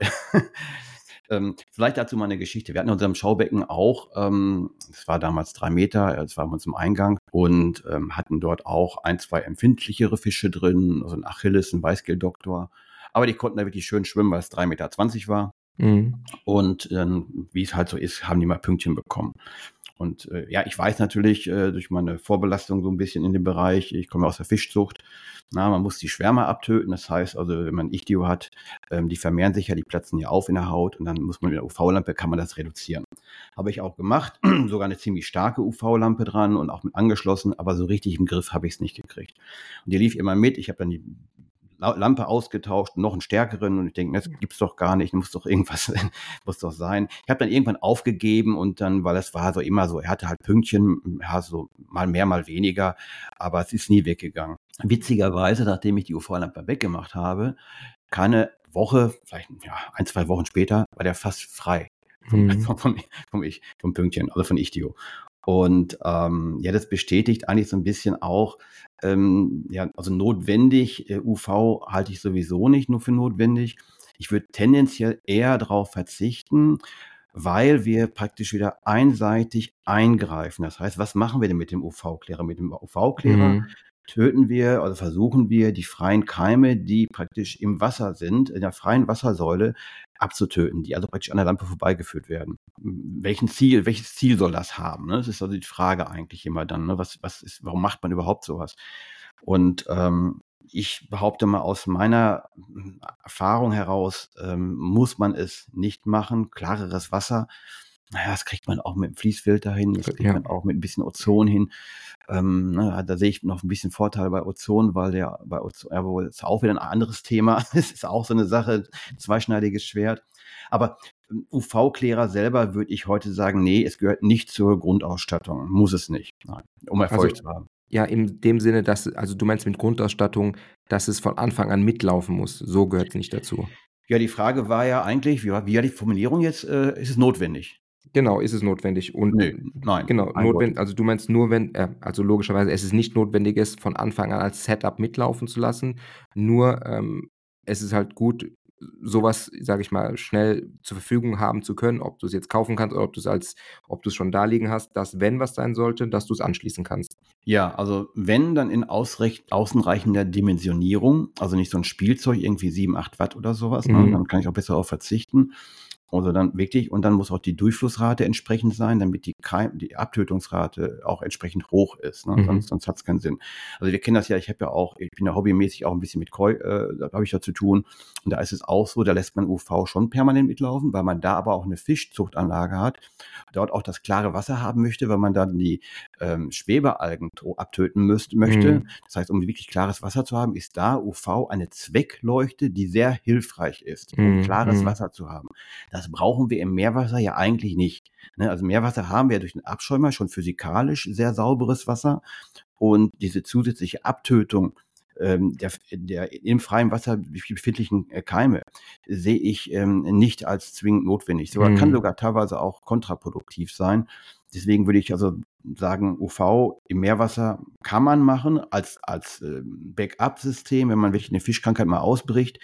Ähm, vielleicht dazu mal eine Geschichte. Wir hatten in unserem Schaubecken auch, ähm, es war damals drei Meter, es war bei uns im Eingang und ähm, hatten dort auch ein, zwei empfindlichere Fische drin, also ein Achilles, ein Weißgeldoktor. Aber die konnten da wirklich schön schwimmen, weil es 3,20 Meter war. Mhm. Und ähm, wie es halt so ist, haben die mal Pünktchen bekommen. Und äh, ja, ich weiß natürlich äh, durch meine Vorbelastung so ein bisschen in dem Bereich, ich komme aus der Fischzucht, na, man muss die Schwärme abtöten. Das heißt also, wenn man Ichtio hat, ähm, die vermehren sich ja, die platzen ja auf in der Haut und dann muss man mit der UV-Lampe, kann man das reduzieren. Habe ich auch gemacht, sogar eine ziemlich starke UV-Lampe dran und auch mit angeschlossen, aber so richtig im Griff habe ich es nicht gekriegt. Und die lief immer mit. Ich habe dann die Lampe ausgetauscht, noch einen stärkeren und ich denke, das gibt's doch gar nicht, muss doch irgendwas, muss doch sein. Ich habe dann irgendwann aufgegeben und dann, weil es war so immer so, er hatte halt Pünktchen, ja, so mal mehr, mal weniger, aber es ist nie weggegangen. Witzigerweise, nachdem ich die UV-Lampe weggemacht habe, keine Woche, vielleicht ja, ein, zwei Wochen später, war der fast frei vom, mhm. vom, vom, vom, ich, vom Pünktchen, also von Ichtio. Und ähm, ja, das bestätigt eigentlich so ein bisschen auch, ähm, ja, also notwendig, äh, UV halte ich sowieso nicht nur für notwendig. Ich würde tendenziell eher darauf verzichten, weil wir praktisch wieder einseitig eingreifen. Das heißt, was machen wir denn mit dem UV-Klärer? Mit dem UV-Klärer Mhm. töten wir oder versuchen wir, die freien Keime, die praktisch im Wasser sind, in der freien Wassersäule abzutöten, die also praktisch an der Lampe vorbeigeführt werden. Welchen Ziel, welches Ziel soll das haben? Ne? Das ist also die Frage eigentlich immer dann. Ne? Was, was ist, warum macht man überhaupt sowas? Und ähm, ich behaupte mal aus meiner Erfahrung heraus, ähm, muss man es nicht machen. Klareres Wasser, naja, das kriegt man auch mit dem Fließfilter hin, das kriegt Ja. man auch mit ein bisschen Ozon hin. Ähm, ne, da sehe ich noch ein bisschen Vorteil bei Ozon, weil der bei Ozon, ja, wohl ist auch wieder ein anderes Thema. Es ist auch so eine Sache, zweischneidiges Schwert. Aber ähm, UV-Klärer selber würde ich heute sagen, nee, es gehört nicht zur Grundausstattung. Muss es nicht, nein, um Erfolg Also zu haben. ja, in dem Sinne, dass also du meinst mit Grundausstattung, dass es von Anfang an mitlaufen muss. So gehört's nicht dazu. Ja, die Frage war ja eigentlich, wie war, wie war die Formulierung jetzt? Äh, ist es notwendig? Genau, ist es notwendig. Und Nee, nein, genau, notwendig, also du meinst nur, wenn, äh, also logischerweise, es ist nicht notwendig, es von Anfang an als Setup mitlaufen zu lassen. Nur ähm, es ist halt gut, sowas, sage ich mal, schnell zur Verfügung haben zu können, ob du es jetzt kaufen kannst oder ob du es als, ob du es schon da liegen hast, dass wenn was sein sollte, dass du es anschließen kannst. Ja, also wenn, dann in außenreichender Dimensionierung, also nicht so ein Spielzeug, irgendwie 7, 8 Watt oder sowas, ne? Mhm. dann kann ich auch besser darauf verzichten. Also dann wirklich, und dann muss auch die Durchflussrate entsprechend sein, damit die, Keim, die Abtötungsrate auch entsprechend hoch ist. Ne? Mhm. Sonst, sonst hat es keinen Sinn. Also wir kennen das ja, ich habe ja auch, ich bin ja hobbymäßig auch ein bisschen mit Koi, äh, da habe ich ja zu tun. Und da ist es auch so, da lässt man UV schon permanent mitlaufen, weil man da aber auch eine Fischzuchtanlage hat, dort auch das klare Wasser haben möchte, weil man dann die ähm, Schwebealgen abtöten müsst, möchte. Mhm. Das heißt, um wirklich klares Wasser zu haben, ist da UV eine Zweckleuchte, die sehr hilfreich ist, um Mhm, klares mhm. Wasser zu haben. Das brauchen wir im Meerwasser ja eigentlich nicht. Ne? Also Meerwasser haben wir durch den Abschäumer schon physikalisch sehr sauberes Wasser und diese zusätzliche Abtötung ähm, der, der im freien Wasser befindlichen äh, Keime sehe ich ähm, nicht als zwingend notwendig. Sogar kann Mhm. sogar teilweise auch kontraproduktiv sein. Deswegen würde ich also sagen, UV im Meerwasser kann man machen als, als ähm, Backup-System, wenn man wirklich eine Fischkrankheit mal ausbricht.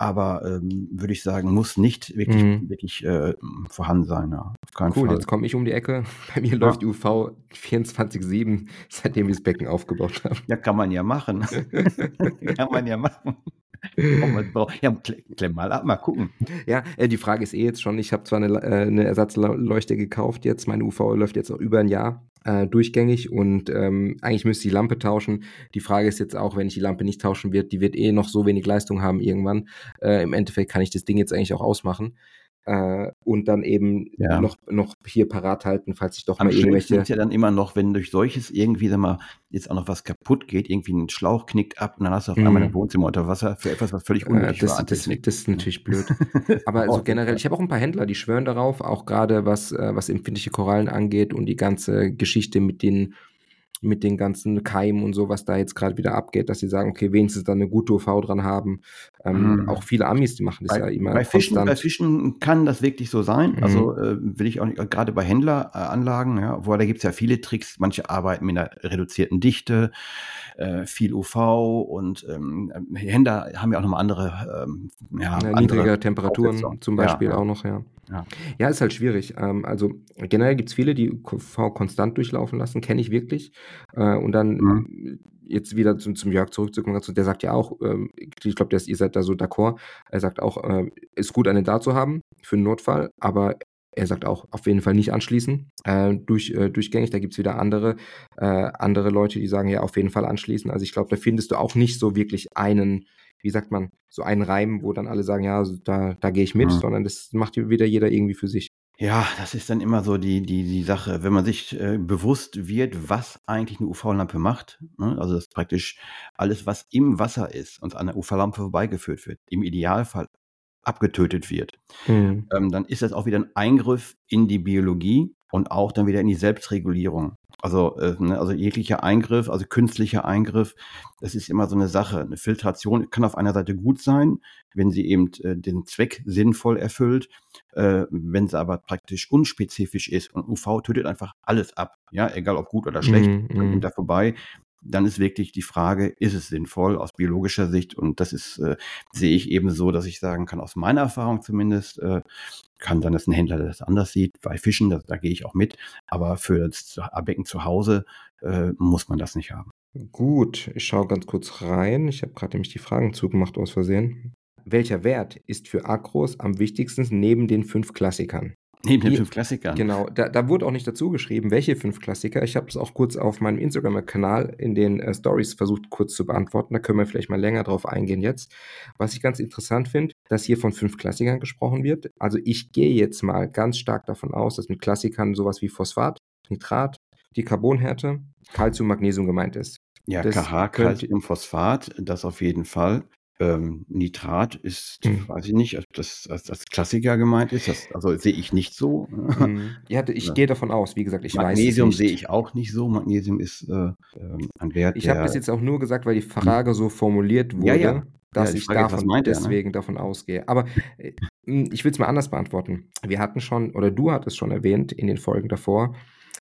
Aber ähm, würde ich sagen, muss nicht wirklich, Mhm. wirklich äh, vorhanden sein. Ja, auf keinen Cool, Fall. jetzt komme ich um die Ecke. Bei mir Ja. läuft UV 24/7, seitdem wir das Becken aufgebaut haben. Ja, kann man ja machen. kann man ja machen. Ja, kle- klemm mal ab, mal gucken. Ja, äh, die Frage ist eh jetzt schon, ich habe zwar eine, äh, 'ne Ersatzleuchte gekauft jetzt, meine UV läuft jetzt auch über ein Jahr äh, durchgängig und ähm, eigentlich müsste ich die Lampe tauschen. Die Frage ist jetzt auch, wenn ich die Lampe nicht tauschen wird, die wird eh noch so wenig Leistung haben irgendwann. Äh, Im Endeffekt kann ich das Ding jetzt eigentlich auch ausmachen äh, und dann eben Ja. noch, noch hier parat halten, falls ich doch Am mal irgendwelche... ist ja dann immer noch, wenn durch solches irgendwie, sag mal, jetzt auch noch was kaputt geht, irgendwie ein Schlauch knickt ab und dann hast du auf einmal Mhm. dein Wohnzimmer unter Wasser für etwas, was völlig Äh, unnötig das, war. das, Technik. das ist natürlich blöd. Aber so Auch generell, ich habe auch ein paar Händler, die schwören darauf, auch gerade was, äh, was empfindliche Korallen angeht und die ganze Geschichte mit den, mit den ganzen Keimen und so, was da jetzt gerade wieder abgeht, dass sie sagen, okay, wenigstens dann eine gute UV dran haben. Ähm, Mhm. Auch viele Amis, die machen das Bei, ja immer bei, Fischen, bei. Fischen kann das wirklich so sein. Mhm. Also äh, will ich auch nicht, gerade bei Händleranlagen, ja, wo da gibt es ja viele Tricks. Manche arbeiten mit einer reduzierten Dichte, äh, viel UV und ähm, Händler haben ja auch nochmal andere, ähm, ja, Ja, andere niedrige Temperaturen zum Beispiel ja, auch noch, ja. Ja. Ja, ist halt schwierig. Ähm, also generell gibt es viele, die UV konstant durchlaufen lassen, kenne ich wirklich. Äh, und dann Mhm. jetzt wieder zum, zum Jörg zurückzukommen, der sagt ja auch, ähm, ich glaube, ihr seid da so d'accord, er sagt auch, äh, ist gut, eine da zu haben für einen Notfall, aber er sagt auch, auf jeden Fall nicht anschließen, äh, durch, äh, durchgängig. Da gibt es wieder andere, äh, andere Leute, die sagen, ja, auf jeden Fall anschließen. Also ich glaube, da findest du auch nicht so wirklich einen, wie sagt man, so einen Reim, wo dann alle sagen, ja, da, da gehe ich mit, Mhm. sondern das macht wieder jeder irgendwie für sich. Ja, das ist dann immer so die, die, die Sache, wenn man sich äh, bewusst wird, was eigentlich eine UV-Lampe macht. Ne? Also das ist praktisch alles, was im Wasser ist und an der UV-Lampe vorbeigeführt wird, im Idealfall abgetötet wird, Mhm. ähm, dann ist das auch wieder ein Eingriff in die Biologie und auch dann wieder in die Selbstregulierung. Also, äh, ne, also jeglicher Eingriff, also künstlicher Eingriff, das ist immer so eine Sache. Eine Filtration kann auf einer Seite gut sein, wenn sie eben äh, den Zweck sinnvoll erfüllt. Äh, wenn sie aber praktisch unspezifisch ist und UV tötet einfach alles ab, ja, egal ob gut oder schlecht, kommt mhm. da vorbei. Dann ist wirklich die Frage, ist es sinnvoll aus biologischer Sicht? Und das ist, äh, sehe ich eben so, dass ich sagen kann, aus meiner Erfahrung zumindest, äh, kann sein, dass ein Händler das anders sieht. Bei Fischen, da, da gehe ich auch mit. Aber für das Becken zu Hause äh, muss man das nicht haben. Gut, ich schaue ganz kurz rein. Ich habe gerade nämlich die Fragen zugemacht aus Versehen. Welcher Wert ist für Akros am wichtigsten neben den fünf Klassikern? Neben den fünf Klassikern. Genau, da, da wurde auch nicht dazu geschrieben, welche fünf Klassiker. Ich habe es auch kurz auf meinem Instagram-Kanal in den äh, Stories versucht, kurz zu beantworten. Da können wir vielleicht mal länger drauf eingehen jetzt. Was ich ganz interessant finde, dass hier von fünf Klassikern gesprochen wird. Also ich gehe jetzt mal ganz stark davon aus, dass mit Klassikern sowas wie Phosphat, Nitrat, die Carbonhärte, Calcium, Magnesium gemeint ist. Ja, Das KH, Calcium, Phosphat, das auf jeden Fall. Ähm, Nitrat ist, Hm. weiß ich nicht, ob das als, als Klassiker gemeint ist. Das, also sehe ich nicht so. Mhm. Ja, ich Ja. gehe davon aus, wie gesagt, ich Magnesium weiß es sehe ich auch nicht so. Magnesium ist äh, ähm, ein Wert, Ich habe das jetzt auch nur gesagt, weil die Frage so formuliert Ja, wurde, ja. dass Ja, ich Frage davon er, ne? deswegen davon ausgehe. Aber äh, mh, ich will es mal anders beantworten. Wir hatten schon, oder du hattest schon erwähnt in den Folgen davor,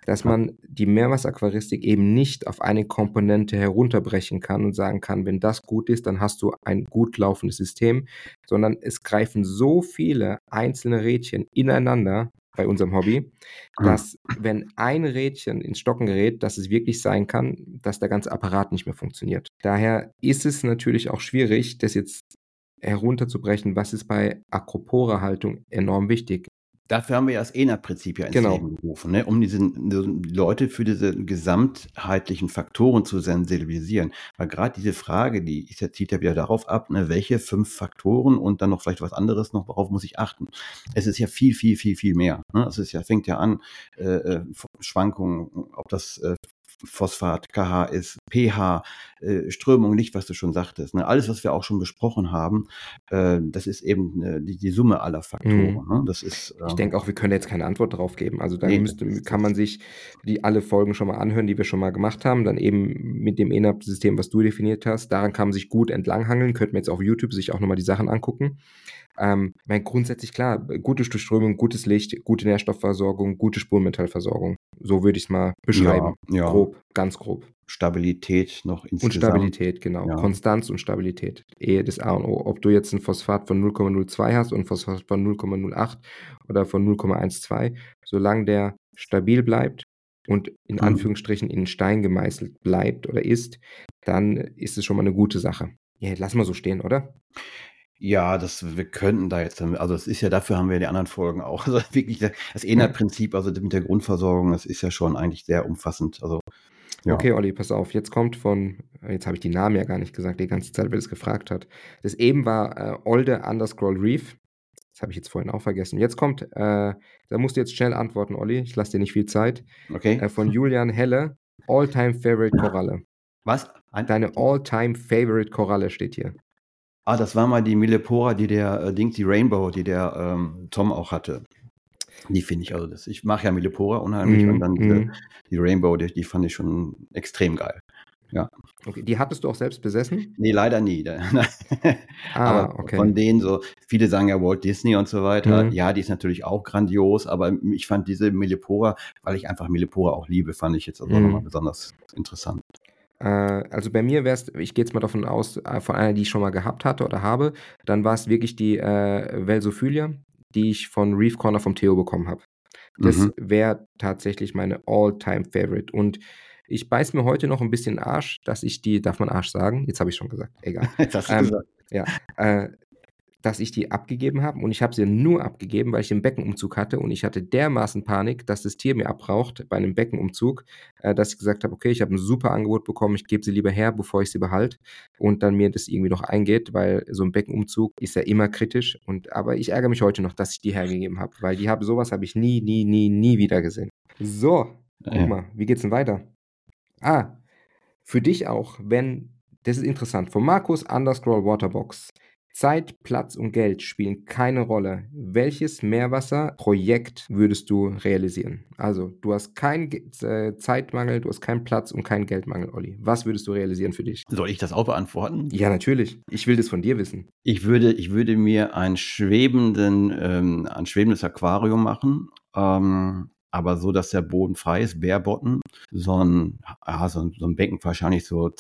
dass man die Meerwasseraquaristik eben nicht auf eine Komponente herunterbrechen kann und sagen kann, wenn das gut ist, dann hast du ein gut laufendes System, sondern es greifen so viele einzelne Rädchen ineinander bei unserem Hobby, Ah. dass wenn ein Rädchen ins Stocken gerät, dass es wirklich sein kann, dass der ganze Apparat nicht mehr funktioniert. Daher ist es natürlich auch schwierig, das jetzt herunterzubrechen, was ist bei Acropora-Haltung enorm wichtig. Dafür haben wir ja das ENA-Prinzip ja ins Genau. Leben gerufen, ne? um diese die Leute für diese gesamtheitlichen Faktoren zu sensibilisieren. Weil gerade diese Frage, die ja, zieht ja wieder darauf ab, ne? welche fünf Faktoren und dann noch vielleicht was anderes noch, worauf muss ich achten. Es ist ja viel, viel, viel, viel mehr. Ne? Es ist ja, fängt ja an, äh, äh, Schwankungen, ob das äh, Phosphat, KH ist, pH, äh, Strömung, Licht, was du schon sagtest. Ne? Alles, was wir auch schon besprochen haben, äh, das ist eben äh, die, die Summe aller Faktoren. Mhm. Ne? Das ist, Ich ähm, denke auch, wir können jetzt keine Antwort darauf geben. Also da Nee, müsste, kann man sich die alle Folgen schon mal anhören, die wir schon mal gemacht haben. Dann eben mit dem ENAP-System, was du definiert hast. Daran kann man sich gut entlanghangeln. Könnte man jetzt auf YouTube sich auch nochmal die Sachen angucken. Ähm, ich meine, grundsätzlich klar, gute Durchströmung, gutes Licht, gute Nährstoffversorgung, gute Spurenmetallversorgung. So würde ich es mal beschreiben. Ja, ja. Grob, ganz grob. Stabilität noch insgesamt. Und Stabilität, genau. Ja. Konstanz und Stabilität. Ehe das A und O. Ob du jetzt ein Phosphat von 0,02 hast und ein Phosphat von 0,08 oder von 0,12, solange der stabil bleibt und in Mhm. Anführungsstrichen in Stein gemeißelt bleibt oder ist, dann ist es schon mal eine gute Sache. Ja, lass mal so stehen, oder? Ja, das, wir könnten da jetzt, also es ist ja, dafür haben wir die anderen Folgen auch. Also wirklich das ENA-Prinzip, also mit der Grundversorgung, das ist ja schon eigentlich sehr umfassend. Also ja. Okay, Olli, pass auf. Jetzt kommt von, jetzt habe ich die Namen ja gar nicht gesagt, die ganze Zeit, wer das gefragt hat. Das eben war äh, Olde Underscroll Reef. Das habe ich jetzt vorhin auch vergessen. Jetzt kommt, äh, da musst du jetzt schnell antworten, Olli. Ich lasse dir nicht viel Zeit. Okay. Äh, von Julian Helle. All-Time Favorite Koralle. Was? Ein, Deine All-Time Favorite Koralle steht hier. ah, das war mal die Millepora, die der äh, Dings, die Rainbow, die der ähm, Tom auch hatte. Die finde ich, also das, ich mache ja Millepora unheimlich Mhm, und dann diese, mhm. die Rainbow, die, die fand ich schon extrem geil. Okay, die hattest du auch selbst besessen? Nee, leider nie. Ah, aber okay. von denen so, viele sagen ja Walt Disney und so weiter. Mhm. Ja, die ist natürlich auch grandios, aber ich fand diese Millepora, weil ich einfach Millepora auch liebe, fand ich jetzt also Mhm. nochmal besonders interessant. Äh, also bei mir wäre es, ich gehe jetzt mal davon aus, äh, von einer, die ich schon mal gehabt hatte oder habe, dann war es wirklich die äh, Velsophilia, die ich von Reef Corner vom Theo bekommen habe. Das Mhm. wäre tatsächlich meine All-Time-Favorite. Und ich beiß mir heute noch ein bisschen Arsch, dass ich die, darf man Arsch sagen? Jetzt habe ich schon gesagt, egal. Jetzt hast du Ähm, gesagt. äh, dass ich die abgegeben habe und ich habe sie nur abgegeben, weil ich den Beckenumzug hatte und ich hatte dermaßen Panik, dass das Tier mir abbraucht bei einem Beckenumzug, äh, dass ich gesagt habe, okay, ich habe ein super Angebot bekommen, ich gebe sie lieber her, bevor ich sie behalte und dann mir das irgendwie noch eingeht, weil so ein Beckenumzug ist ja immer kritisch und aber ich ärgere mich heute noch, dass ich die hergegeben habe, weil die habe sowas habe ich nie, nie, nie, nie wieder gesehen. So, guck Ja. mal, wie geht's denn weiter? Ah, für dich auch, wenn, das ist interessant, von Markus Underscroll Waterbox. Zeit, Platz und Geld spielen keine Rolle. Welches Meerwasserprojekt würdest du realisieren? Also, du hast keinen äh, Zeitmangel, du hast keinen Platz und keinen Geldmangel, Olli. Was würdest du realisieren für dich? Soll ich das auch beantworten? Ja, natürlich. Ich will das von dir wissen. Ich würde, ich würde mir ein schwebenden, ähm, ein schwebendes Aquarium machen. Ähm, aber so, dass der Boden frei ist, Bärbotten, so ein, ja, so, ein, so ein Becken wahrscheinlich so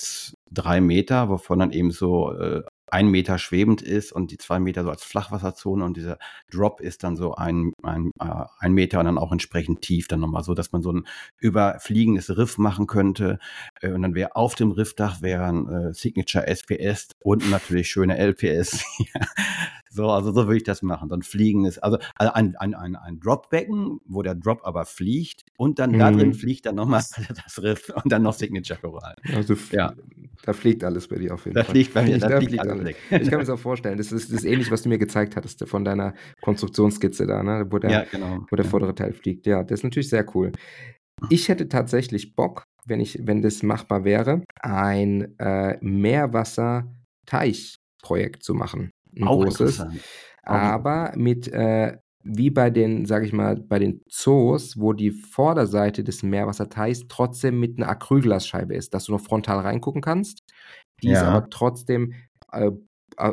drei Meter, wovon dann eben so äh, ein Meter schwebend ist und die zwei Meter so als Flachwasserzone und dieser Drop ist dann so ein, ein, äh, ein Meter und dann auch entsprechend tief dann nochmal so, dass man so ein überfliegendes Riff machen könnte äh, und dann wäre auf dem Riffdach wären äh, Signature SPS und natürlich schöne LPS. so, also so würde ich das machen. Dann fliegendes, also, also ein, ein, ein, ein Dropbecken, wo der Drop aber fliegt und dann mhm. da drin mhm. fliegt dann nochmal das Riff und dann noch Signature Choral. Also ja. da fliegt alles bei dir auf jeden da Fall. Fliegt bei mir, da, da fliegt alles ich kann mir das auch vorstellen. Das ist, das ist ähnlich, was du mir gezeigt hattest von deiner Konstruktionsskizze da, ne? wo der, ja, genau. wo der vordere Teil fliegt. Ja, das ist natürlich sehr cool. Ich hätte tatsächlich Bock, wenn, ich, wenn das machbar wäre, ein äh, Meerwasser-Teich-Projekt zu machen. Ein auch großes. Aber mit äh, wie bei den, sage ich mal, bei den Zoos, wo die Vorderseite des Meerwasserteichs trotzdem mit einer Acrylglasscheibe ist, dass du noch frontal reingucken kannst. Die ja. ist aber trotzdem äh,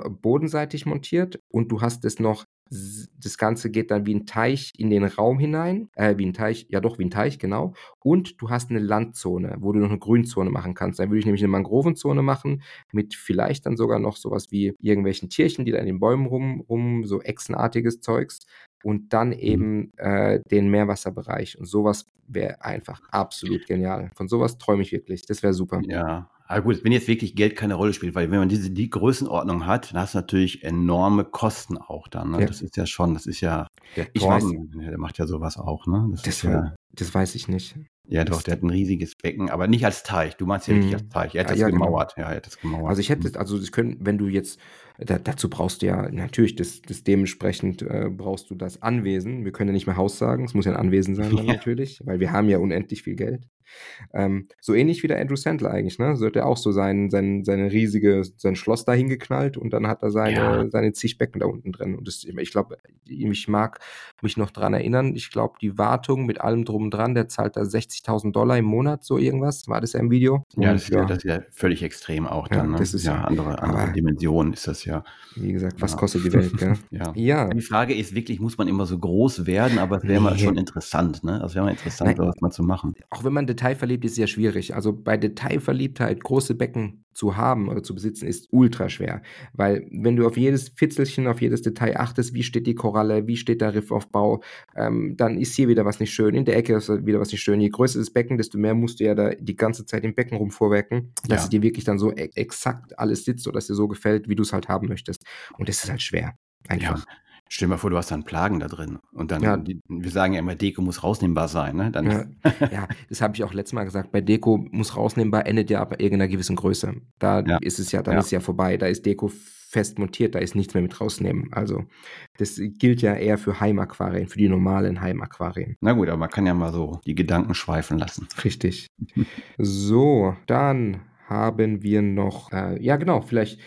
bodenseitig montiert und du hast es noch, das Ganze geht dann wie ein Teich in den Raum hinein, äh, wie ein Teich, ja doch, wie ein Teich, genau. Und du hast eine Landzone, wo du noch eine Grünzone machen kannst. Dann würde ich nämlich eine Mangrovenzone machen, mit vielleicht dann sogar noch sowas wie irgendwelchen Tierchen, die da in den Bäumen rum, rum so echsenartiges Zeugs. Und dann mhm. eben äh, den Meerwasserbereich. Und sowas wäre einfach absolut genial. Von sowas träume ich wirklich. Das wäre super. Ja, aber gut, wenn jetzt wirklich Geld keine Rolle spielt, weil wenn man diese die Größenordnung hat, dann hast du natürlich enorme Kosten auch dann. Ne? Ja. Das ist ja schon, das ist ja der Torben, der macht ja sowas auch, ne? Das, das, ja, das weiß ich nicht. Ja, doch, der hat ein riesiges Becken, aber nicht als Teich. Du meinst ja nicht mhm. als Teich. Er hat ja, das ja, genau. gemauert. Genau. Ja, er hat das gemauert. Also ich hätte, mhm. also das können, wenn du jetzt, da, dazu brauchst du ja natürlich das, das dementsprechend äh, brauchst du das Anwesen. Wir können ja nicht mehr Haus sagen, es muss ja ein Anwesen sein dann natürlich, weil wir haben ja unendlich viel Geld. Ähm, so ähnlich wie der Andrew Sandler eigentlich, ne? So hat er auch so sein, sein, seine riesige, sein Schloss da hingeknallt und dann hat er seine, ja. seine zig Becken da unten drin. Und das, ich glaube, ich mag mich noch dran erinnern, ich glaube, die Wartung mit allem drum und dran, der zahlt da 60.000 Dollar im Monat, so irgendwas, war das ja im Video? Ja, das, ja. das ist ja völlig extrem auch dann, ja, ne? Das ist ja, andere, andere Dimensionen ist das ja. Wie gesagt, was kostet die Welt, gell? ja. ja. Die Frage ist wirklich, muss man immer so groß werden, aber es wäre nee. mal schon interessant, ne? Also wäre mal interessant, Nein. sowas mal zu machen. Auch wenn man detailverliebt ist, sehr schwierig. Also bei Detailverliebtheit große Becken zu haben oder zu besitzen, ist ultra schwer. Weil wenn du auf jedes Fitzelchen, auf jedes Detail achtest, wie steht die Koralle, wie steht der Riffaufbau, ähm, dann ist hier wieder was nicht schön, in der Ecke ist wieder was nicht schön. Je größer das Becken, desto mehr musst du ja da die ganze Zeit im Becken rumvorwerken, dass ja. es dir wirklich dann so e exakt alles sitzt oder dass dir so gefällt, wie du es halt haben möchtest. Und das ist halt schwer. Einfach. Ja. Stell dir mal vor, du hast dann Plagen da drin. Und dann, ja. die, wir sagen ja immer, Deko muss rausnehmbar sein. Ne? Dann ja. ja, das habe ich auch letztes Mal gesagt. Bei Deko muss rausnehmbar, endet ja ab irgendeiner gewissen Größe. Da ja. ist es ja, dann ist es ja vorbei. Da ist Deko fest montiert, da ist nichts mehr mit rausnehmen. Also das gilt ja eher für Heimaquarien, für die normalen Heimaquarien. Na gut, aber man kann ja mal so die Gedanken schweifen lassen. Richtig. so, dann haben wir noch, äh, ja genau, vielleicht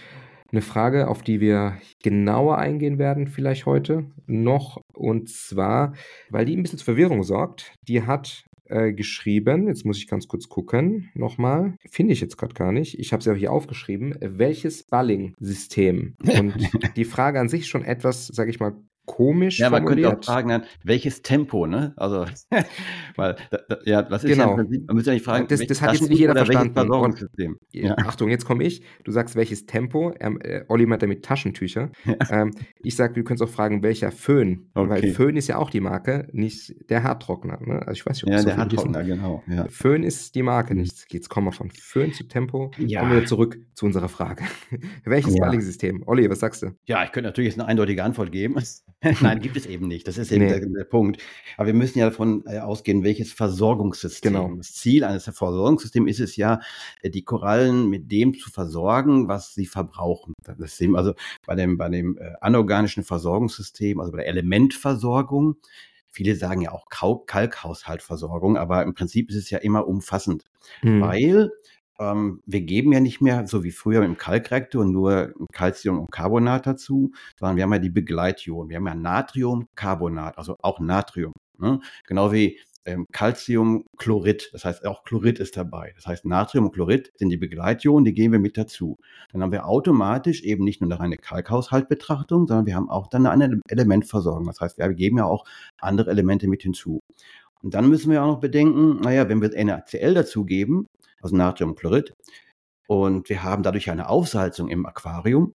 eine Frage, auf die wir genauer eingehen werden, vielleicht heute noch. Und zwar, weil die ein bisschen zur Verwirrung sorgt. Die hat äh, geschrieben, jetzt muss ich ganz kurz gucken, nochmal. Finde ich jetzt gerade gar nicht. Ich habe sie auch hier aufgeschrieben. Welches Balling-System? Und die Frage an sich schon etwas, sage ich mal, komisch Ja, man könnte auch fragen dann, welches Tempo, ne? Also, weil, da, da, ja, was ist genau. ja im Prinzip, man müsste ja nicht fragen, das, das hat jetzt nicht jeder verstanden. Versorgungssystem. ja. Achtung, jetzt komme ich. Du sagst, welches Tempo. Ähm, äh, Olli meint damit Taschentücher. Ja. Ähm, ich sage, du könntest auch fragen, welcher Föhn. Okay. Weil Föhn ist ja auch die Marke, nicht der Haartrockner. Ne? Also ich weiß nicht, ob Ja, so der Haartrockner, genau. Ja. Föhn ist die Marke, nicht. Jetzt kommen wir von Föhn zu Tempo. Ja. Kommen wir zurück zu unserer Frage. welches ja. Balling-System? Olli, was sagst du? Ja, ich könnte natürlich jetzt eine eindeutige Antwort geben. Nein, gibt es eben nicht. Das ist eben nee. der, der, Punkt. Aber wir müssen ja davon äh, ausgehen, welches Versorgungssystem. Genau. Das Ziel eines Versorgungssystems ist es ja, äh, die Korallen mit dem zu versorgen, was sie verbrauchen. Das ist eben also bei dem, bei dem äh, anorganischen Versorgungssystem, also bei der Elementversorgung, Viele sagen ja auch Kalkhaushaltversorgung, aber im Prinzip ist es ja immer umfassend, mhm. weil ähm, wir geben ja nicht mehr, so wie früher im Kalkreaktor, nur Calcium und Carbonat dazu, sondern wir haben ja die Begleitionen. Wir haben ja Natriumcarbonat, also auch Natrium. Ne? Genau wie ähm, Calciumchlorid, das heißt auch Chlorid ist dabei. Das heißt Natrium und Chlorid sind die Begleitionen, die geben wir mit dazu. Dann haben wir automatisch eben nicht nur eine reine Kalkhaushaltbetrachtung, sondern wir haben auch dann eine Elementversorgung. Das heißt, wir geben ja auch andere Elemente mit hinzu. Und dann müssen wir auch noch bedenken, naja, wenn wir NaCl dazugeben, also Natriumchlorid, und wir haben dadurch eine Aufsalzung im Aquarium,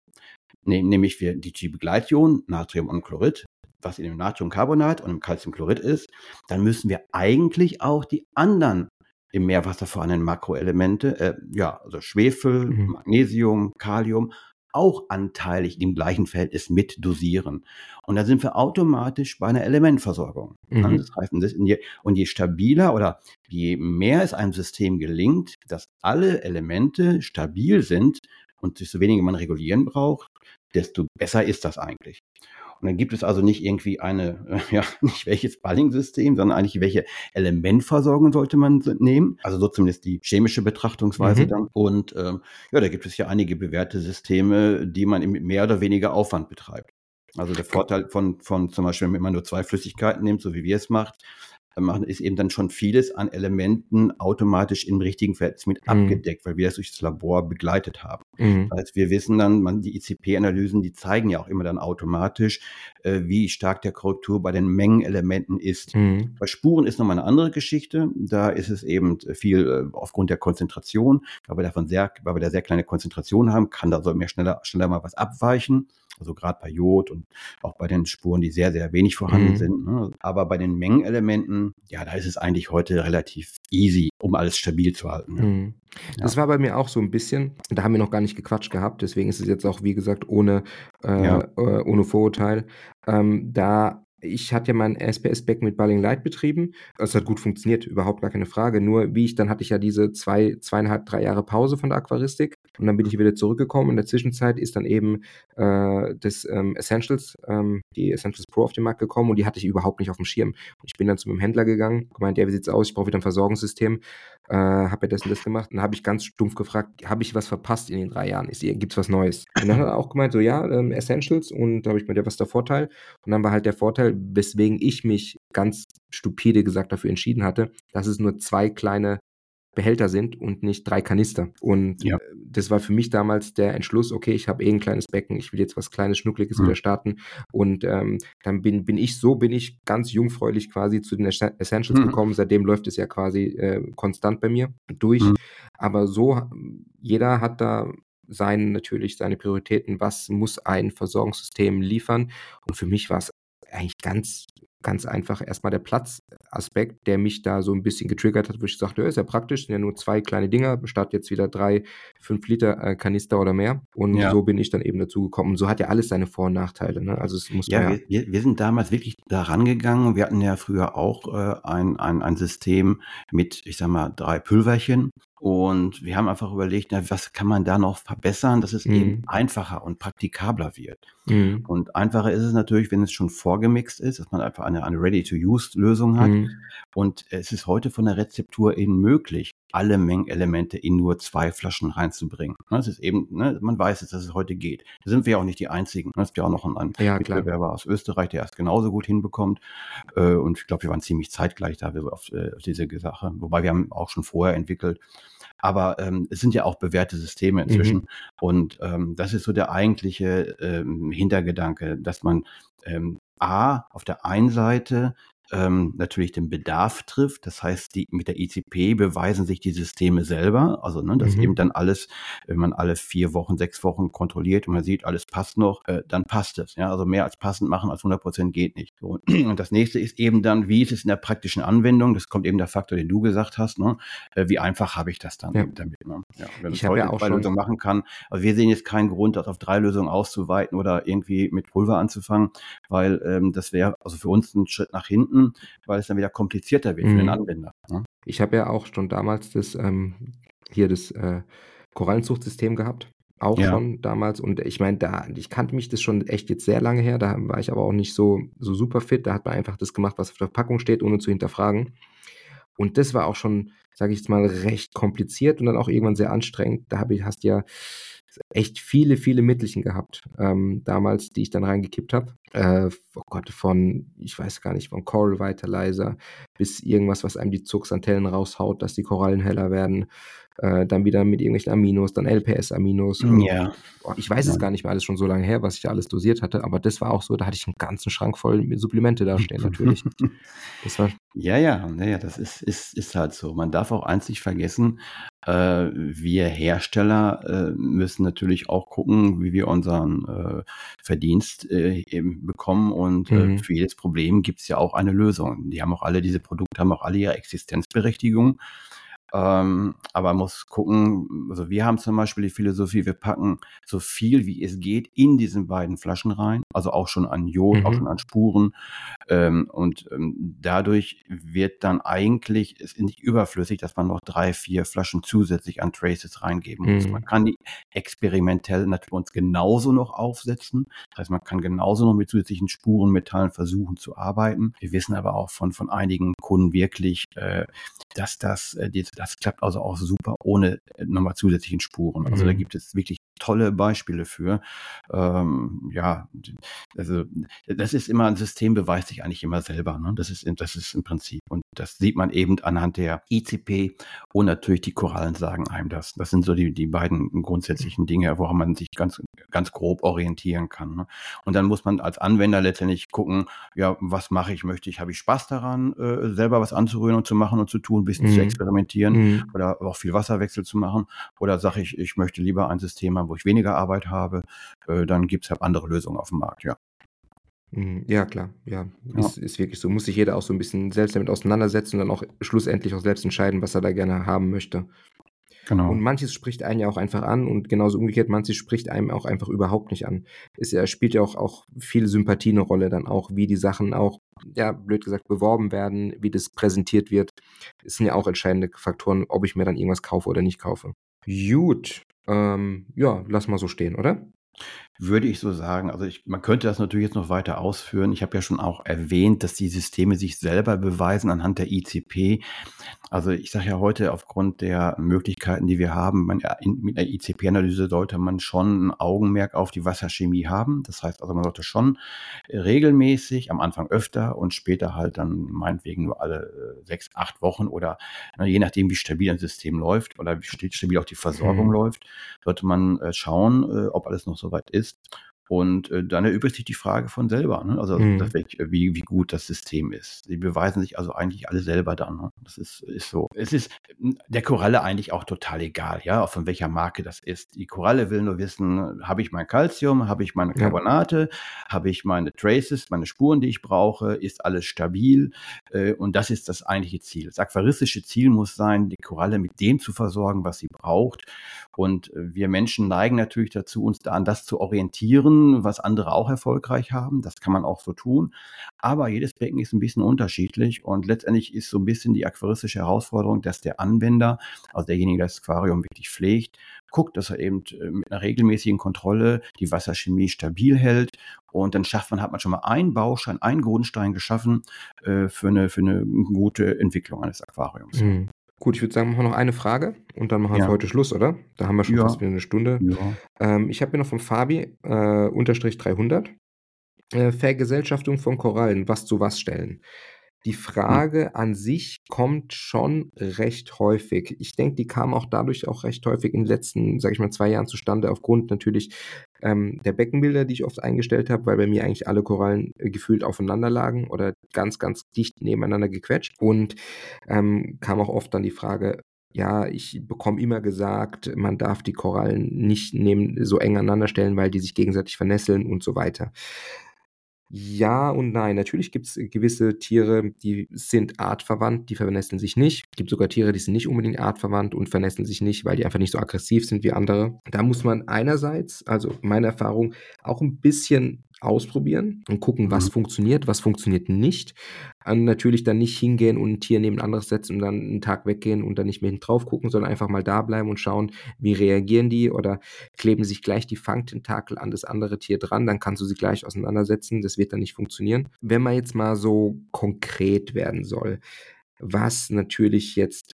ne, nämlich wir die G-Begleition, Natrium und Chlorid, was in dem Natriumcarbonat und im Calciumchlorid ist, dann müssen wir eigentlich auch die anderen im Meerwasser vorhandenen Makroelemente, äh, ja, also Schwefel, mhm. Magnesium, Kalium, auch anteilig im gleichen Verhältnis mit dosieren. Und da sind wir automatisch bei einer Elementversorgung. Mhm. Das heißt, und je stabiler oder je mehr es einem System gelingt, dass alle Elemente stabil sind und desto weniger man regulieren braucht, desto besser ist das eigentlich. Und dann gibt es also nicht irgendwie eine, äh, ja, nicht welches Balling-System, sondern eigentlich welche Elementversorgung sollte man nehmen. Also so zumindest die chemische Betrachtungsweise mhm. dann. Und ähm, ja, da gibt es ja einige bewährte Systeme, die man mit mehr oder weniger Aufwand betreibt. Also der Vorteil von, von zum Beispiel, wenn man nur zwei Flüssigkeiten nimmt, so wie wir es macht, machen, ist eben dann schon vieles an Elementen automatisch im richtigen Verhältnis mit mhm. abgedeckt, weil wir das durch das Labor begleitet haben. Mhm. Das heißt, wir wissen dann, man, die ICP-Analysen, die zeigen ja auch immer dann automatisch, äh, wie stark der Korrektur bei den Mengenelementen ist. Mhm. Bei Spuren ist nochmal eine andere Geschichte. Da ist es eben viel äh, aufgrund der Konzentration, weil wir davon sehr, weil wir da sehr kleine Konzentration haben, kann da so mehr schneller, schneller mal was abweichen also gerade bei Jod und auch bei den Spuren, die sehr, sehr wenig vorhanden mhm. sind. Ne? Aber bei den Mengenelementen, ja, da ist es eigentlich heute relativ easy, um alles stabil zu halten. Ne? Mhm. Das war bei mir auch so ein bisschen, da haben wir noch gar nicht gequatscht gehabt, deswegen ist es jetzt auch, wie gesagt, ohne, äh, ja. äh, ohne Vorurteil. Ähm, da ich hatte ja mein SPS-Back mit Balling Light betrieben. Es hat gut funktioniert, überhaupt gar keine Frage. Nur wie ich, dann hatte ich ja diese zwei, zweieinhalb, drei Jahre Pause von der Aquaristik und dann bin ich wieder zurückgekommen. In der Zwischenzeit ist dann eben äh, das ähm, Essentials, ähm, die Essentials Pro auf den Markt gekommen und die hatte ich überhaupt nicht auf dem Schirm. Ich bin dann zu meinem Händler gegangen, gemeint, ja, wie sieht's aus? Ich brauche wieder ein Versorgungssystem. Äh, habe ja das und das gemacht. Und dann habe ich ganz stumpf gefragt, habe ich was verpasst in den drei Jahren? Gibt es was Neues? Und dann hat er auch gemeint, so ja, ähm, Essentials und da habe ich mir, ja, was ist der Vorteil? Und dann war halt der Vorteil, weswegen ich mich ganz stupide gesagt dafür entschieden hatte, dass es nur zwei kleine Behälter sind und nicht drei Kanister. Und ja. Äh, das war für mich damals der Entschluss, okay, ich habe eh ein kleines Becken, ich will jetzt was kleines, schnuckliges mhm. wieder starten. Und ähm, dann bin, bin ich, so bin ich ganz jungfräulich quasi zu den Essentials mhm. gekommen. Seitdem läuft es ja quasi äh, konstant bei mir durch. Mhm. Aber so, jeder hat da sein, natürlich seine Prioritäten, was muss ein Versorgungssystem liefern. Und für mich war es eigentlich ganz, ganz einfach erstmal der Platzaspekt, der mich da so ein bisschen getriggert hat, wo ich sagte, ja, ist ja praktisch, sind ja nur zwei kleine Dinger, statt jetzt wieder drei, fünf Liter äh, Kanister oder mehr. Und ja. so bin ich dann eben dazu gekommen. Und so hat ja alles seine Vor- und Nachteile. Ne? Also es muss ja, ja wir, wir, sind damals wirklich da rangegangen. Wir hatten ja früher auch äh, ein, ein, ein System mit, ich sag mal, drei Pülverchen. Und wir haben einfach überlegt, na, was kann man da noch verbessern, dass es mhm. eben einfacher und praktikabler wird. Mhm. Und einfacher ist es natürlich, wenn es schon vorgemixt ist, dass man einfach eine, eine Ready-to-Use-Lösung hat. Mhm. Und es ist heute von der Rezeptur eben möglich, alle Mengenelemente in nur zwei Flaschen reinzubringen. Das ist eben, ne, man weiß jetzt, dass es heute geht. Da sind wir ja auch nicht die Einzigen. Es gibt ja auch noch einen ja, Mitbewerber aus Österreich, der es genauso gut hinbekommt. Äh, und ich glaube, wir waren ziemlich zeitgleich da äh, auf diese Sache. Wobei wir haben auch schon vorher entwickelt. Aber ähm, es sind ja auch bewährte Systeme inzwischen. Mhm. Und ähm, das ist so der eigentliche ähm, Hintergedanke, dass man ähm, A, auf der einen Seite ähm, natürlich den Bedarf trifft. Das heißt, die, mit der ICP beweisen sich die Systeme selber. Also, ne, dass mhm. eben dann alles, wenn man alle vier Wochen, sechs Wochen kontrolliert und man sieht, alles passt noch, äh, dann passt es. Ja, also mehr als passend machen als 100 Prozent geht nicht. So, und das nächste ist eben dann, wie ist es in der praktischen Anwendung? Das kommt eben der Faktor, den du gesagt hast. Ne? Äh, wie einfach habe ich das dann ja. damit? Ne? Ja, wenn ich heute ja auch zwei Lösungen machen kann. Also wir sehen jetzt keinen Grund, das auf drei Lösungen auszuweiten oder irgendwie mit Pulver anzufangen, weil ähm, das wäre also für uns ein Schritt nach hinten Kunden, weil es dann wieder komplizierter wird mhm. für den mhm. Anwender. Ne? Ich habe ja auch schon damals das ähm, hier das äh, Korallenzuchtsystem gehabt. Auch ja. schon damals. Und ich meine, da, ich kannte mich das schon echt jetzt sehr lange her. Da war ich aber auch nicht so, so super fit. Da hat man einfach das gemacht, was auf der Packung steht, ohne zu hinterfragen. Und das war auch schon, sage ich jetzt mal, recht kompliziert und dann auch irgendwann sehr anstrengend. Da habe ich, hast ja echt viele, viele Mittelchen gehabt, ähm, damals, die ich dann reingekippt habe. Äh, oh Gott, von, ich weiß gar nicht, von Coral Vitalizer bis irgendwas, was einem die Zugsantellen raushaut, dass die Korallen heller werden. Äh, dann wieder mit irgendwelchen Aminos, dann LPS-Aminos. Ja. Oh, ich weiß ja. es gar nicht mehr, alles schon so lange her, was ich da alles dosiert hatte, aber das war auch so, da hatte ich einen ganzen Schrank voll mit Supplemente da stehen, natürlich. das war ja, ja, ja, das ist, ist, ist halt so. Man darf auch eins nicht vergessen, äh, wir Hersteller äh, müssen natürlich auch gucken, wie wir unseren äh, Verdienst äh, bekommen. Und äh, mhm. für jedes Problem gibt es ja auch eine Lösung. Die haben auch alle, diese Produkte haben auch alle ihre Existenzberechtigung. Ähm, aber man muss gucken, also wir haben zum Beispiel die Philosophie, wir packen so viel wie es geht in diesen beiden Flaschen rein, also auch schon an Jod, mhm. auch schon an Spuren. Ähm, und ähm, dadurch wird dann eigentlich, ist nicht überflüssig, dass man noch drei, vier Flaschen zusätzlich an Traces reingeben muss. Mhm. Man kann die experimentell natürlich uns genauso noch aufsetzen. Das heißt, man kann genauso noch mit zusätzlichen Spuren, Metallen versuchen zu arbeiten. Wir wissen aber auch von, von einigen Kunden wirklich, äh, dass das, äh, das klappt also auch super ohne äh, nochmal zusätzlichen Spuren. Also mhm. da gibt es wirklich tolle Beispiele für. Ähm, ja, also das ist immer ein System, beweist sich eigentlich immer selber. Ne? Das, ist, das ist im Prinzip. Und das sieht man eben anhand der ICP und natürlich die Korallen sagen einem das. Das sind so die, die beiden grundsätzlichen Dinge, woran man sich ganz, ganz grob orientieren kann. Ne? Und dann muss man als Anwender letztendlich gucken, ja, was mache ich? Möchte ich, habe ich Spaß daran, äh, selber was anzurühren und zu machen und zu tun, ein bisschen mhm. zu experimentieren mhm. oder auch viel Wasserwechsel zu machen? Oder sage ich, ich möchte lieber ein System haben, wo ich weniger Arbeit habe, äh, dann gibt es halt andere Lösungen auf dem Markt, ja. Mhm, ja, klar, ja, ja. Ist, ist wirklich so. Muss sich jeder auch so ein bisschen selbst damit auseinandersetzen und dann auch schlussendlich auch selbst entscheiden, was er da gerne haben möchte. Genau. Und manches spricht einen ja auch einfach an und genauso umgekehrt, manches spricht einem auch einfach überhaupt nicht an. Es spielt ja auch, auch viel Sympathie eine Rolle, dann auch, wie die Sachen auch, ja, blöd gesagt, beworben werden, wie das präsentiert wird. Das sind ja auch entscheidende Faktoren, ob ich mir dann irgendwas kaufe oder nicht kaufe. Gut, ähm, ja, lass mal so stehen, oder? Würde ich so sagen. Also ich, man könnte das natürlich jetzt noch weiter ausführen. Ich habe ja schon auch erwähnt, dass die Systeme sich selber beweisen anhand der ICP. Also ich sage ja heute aufgrund der Möglichkeiten, die wir haben, man, mit der ICP-Analyse sollte man schon ein Augenmerk auf die Wasserchemie haben. Das heißt also, man sollte schon regelmäßig, am Anfang öfter und später halt dann meinetwegen nur alle äh, sechs, acht Wochen oder na, je nachdem, wie stabil ein System läuft oder wie stabil auch die Versorgung mhm. läuft, sollte man äh, schauen, äh, ob alles noch soweit ist. Und äh, dann erübrigt sich die Frage von selber, ne? also mhm. das, wie, wie gut das System ist. Sie beweisen sich also eigentlich alle selber dann. Ne? Das ist, ist so. Es ist der Koralle eigentlich auch total egal, ja, auch von welcher Marke das ist. Die Koralle will nur wissen, habe ich mein Calcium, habe ich meine Carbonate, ja. habe ich meine Traces, meine Spuren, die ich brauche, ist alles stabil. Äh, und das ist das eigentliche Ziel. Das aquaristische Ziel muss sein, die Koralle mit dem zu versorgen, was sie braucht. Und äh, wir Menschen neigen natürlich dazu, uns da an das zu orientieren, was andere auch erfolgreich haben. Das kann man auch so tun. Aber jedes Becken ist ein bisschen unterschiedlich und letztendlich ist so ein bisschen die aquaristische Herausforderung, dass der Anwender, also derjenige, der das Aquarium wirklich pflegt, guckt, dass er eben äh, mit einer regelmäßigen Kontrolle die Wasserchemie stabil hält und dann schafft man, hat man schon mal einen Baustein, einen Grundstein geschaffen äh, für, eine, für eine gute Entwicklung eines Aquariums. Mhm. Gut, ich würde sagen, machen wir noch eine Frage und dann machen wir für heute Schluss, oder? Da haben wir schon Ja. fast wieder eine Stunde. Ja. Ähm, ich habe hier noch von Fabi, äh, unterstrich 300. Äh, Vergesellschaftung von Korallen, was zu was stellen? Die hm. Frage an sich kommt schon recht häufig. Ich denke, die kam auch dadurch auch recht häufig in den letzten, sage ich mal, zwei Jahren zustande, aufgrund natürlich ähm, der Beckenbilder, die ich oft eingestellt habe, weil bei mir eigentlich alle Korallen äh, gefühlt aufeinander lagen oder ganz, ganz dicht nebeneinander gequetscht. Und ähm, kam auch oft dann die Frage, ja, ich bekomme immer gesagt, man darf die Korallen nicht neben, so eng aneinander stellen, weil die sich gegenseitig vernässeln und so weiter. Ja und nein. Natürlich gibt es gewisse Tiere, die sind artverwandt, die vernässeln sich nicht. Es gibt sogar Tiere, die sind nicht unbedingt artverwandt und vernässeln sich nicht, weil die einfach nicht so aggressiv sind wie andere. Da muss man einerseits, also meine Erfahrung, auch ein bisschen ausprobieren und gucken, was mhm. funktioniert, was funktioniert nicht. Und natürlich dann nicht hingehen und ein Tier neben ein anderes setzen und dann einen Tag weggehen und dann nicht mehr drauf gucken, sondern einfach mal da bleiben und schauen, wie reagieren die oder kleben sich gleich die Fangtentakel an das andere Tier dran, dann kannst du sie gleich auseinandersetzen. Das wird dann nicht funktionieren. Wenn man jetzt mal so konkret werden soll, was natürlich jetzt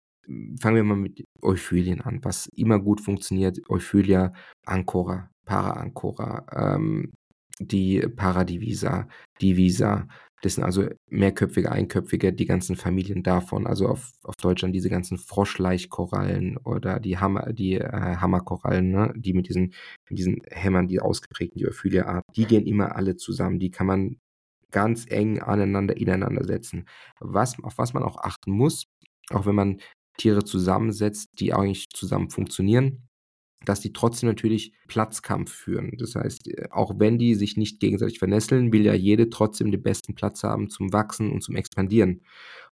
fangen wir mal mit Euphylien an, was immer gut funktioniert. Euphylia, Ancora, Para-Ancora, ähm, die Paradivisa, Divisa. Das sind also mehrköpfige, einköpfige, die ganzen Familien davon. Also auf, auf Deutschland diese ganzen Froschleichkorallen oder die Hammer, die äh, Hammerkorallen, ne? die mit diesen, mit diesen Hämmern, die ausgeprägten, die Ophilia-Art, die gehen immer alle zusammen. Die kann man ganz eng aneinander, ineinander setzen. Was, auf was man auch achten muss, auch wenn man Tiere zusammensetzt, die eigentlich zusammen funktionieren, dass die trotzdem natürlich Platzkampf führen. Das heißt, äh, auch wenn die sich nicht gegenseitig vernässeln, will ja jede trotzdem den besten Platz haben zum Wachsen und zum Expandieren.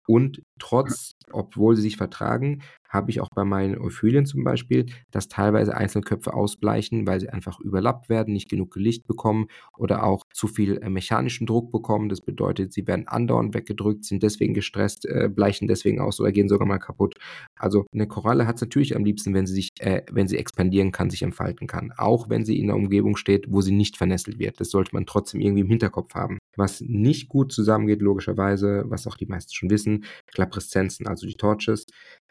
Und trotz, obwohl sie sich vertragen, habe ich auch bei meinen Euphylien zum Beispiel, dass teilweise Einzelköpfe ausbleichen, weil sie einfach überlappt werden, nicht genug Licht bekommen oder auch zu viel äh, mechanischen Druck bekommen. Das bedeutet, sie werden andauernd weggedrückt, sind deswegen gestresst, äh, bleichen deswegen aus oder gehen sogar mal kaputt. Also eine Koralle hat es natürlich am liebsten, wenn sie sich, äh, wenn sie expandieren kann, sich entfalten kann. Auch wenn sie in einer Umgebung steht, wo sie nicht vernässelt wird. Das sollte man trotzdem irgendwie im Hinterkopf haben. Was nicht gut zusammengeht, logischerweise, was auch die meisten schon wissen, Klappreszenzen, also die Torches,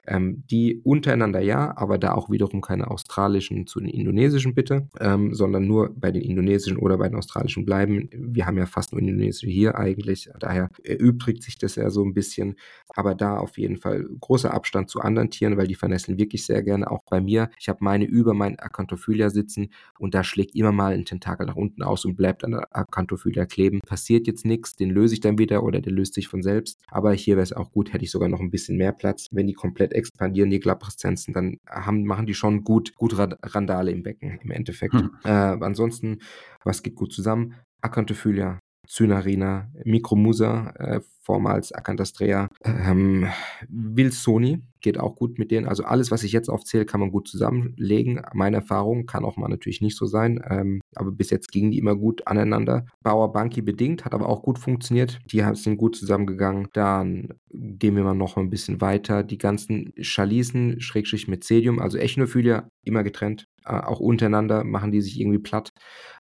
ähm, die untereinander ja, aber da auch wiederum keine australischen zu den indonesischen bitte, ähm, sondern nur bei den indonesischen oder bei den australischen bleiben. Wir haben ja fast nur indonesische hier eigentlich, daher erübrigt sich das ja so ein bisschen, aber da auf jeden Fall großer Abstand zu anderen Tieren, weil die vernässeln wirklich sehr gerne, auch bei mir. Ich habe meine über mein Acanthophylia sitzen und da schlägt immer mal ein Tentakel nach unten aus und bleibt an der Acanthophylia kleben. Passiert jetzt nichts, den löse ich dann wieder oder der löst sich von selbst, aber hier wäre es auch gut, hätte ich sogar noch ein bisschen mehr Platz, wenn die komplett expandieren, die Glabreszenzen, dann haben, machen die schon gut, gut Randale im Becken im Endeffekt. Hm. Äh, ansonsten, was geht gut zusammen? Acanthophylia, Cynarina, Micromusa, äh, vormals Acanthastrea, ähm, Wilsoni geht auch gut mit denen. Also alles, was ich jetzt aufzähle, kann man gut zusammenlegen. Meine Erfahrung kann auch mal natürlich nicht so sein, ähm, aber bis jetzt gingen die immer gut aneinander. Bauer Banki bedingt, hat aber auch gut funktioniert. Die sind gut zusammengegangen. Dann gehen wir mal noch ein bisschen weiter. Die ganzen Chalisen, Schrägstrich Mycelium, also Echinophilia, immer getrennt. Äh, auch untereinander machen die sich irgendwie platt.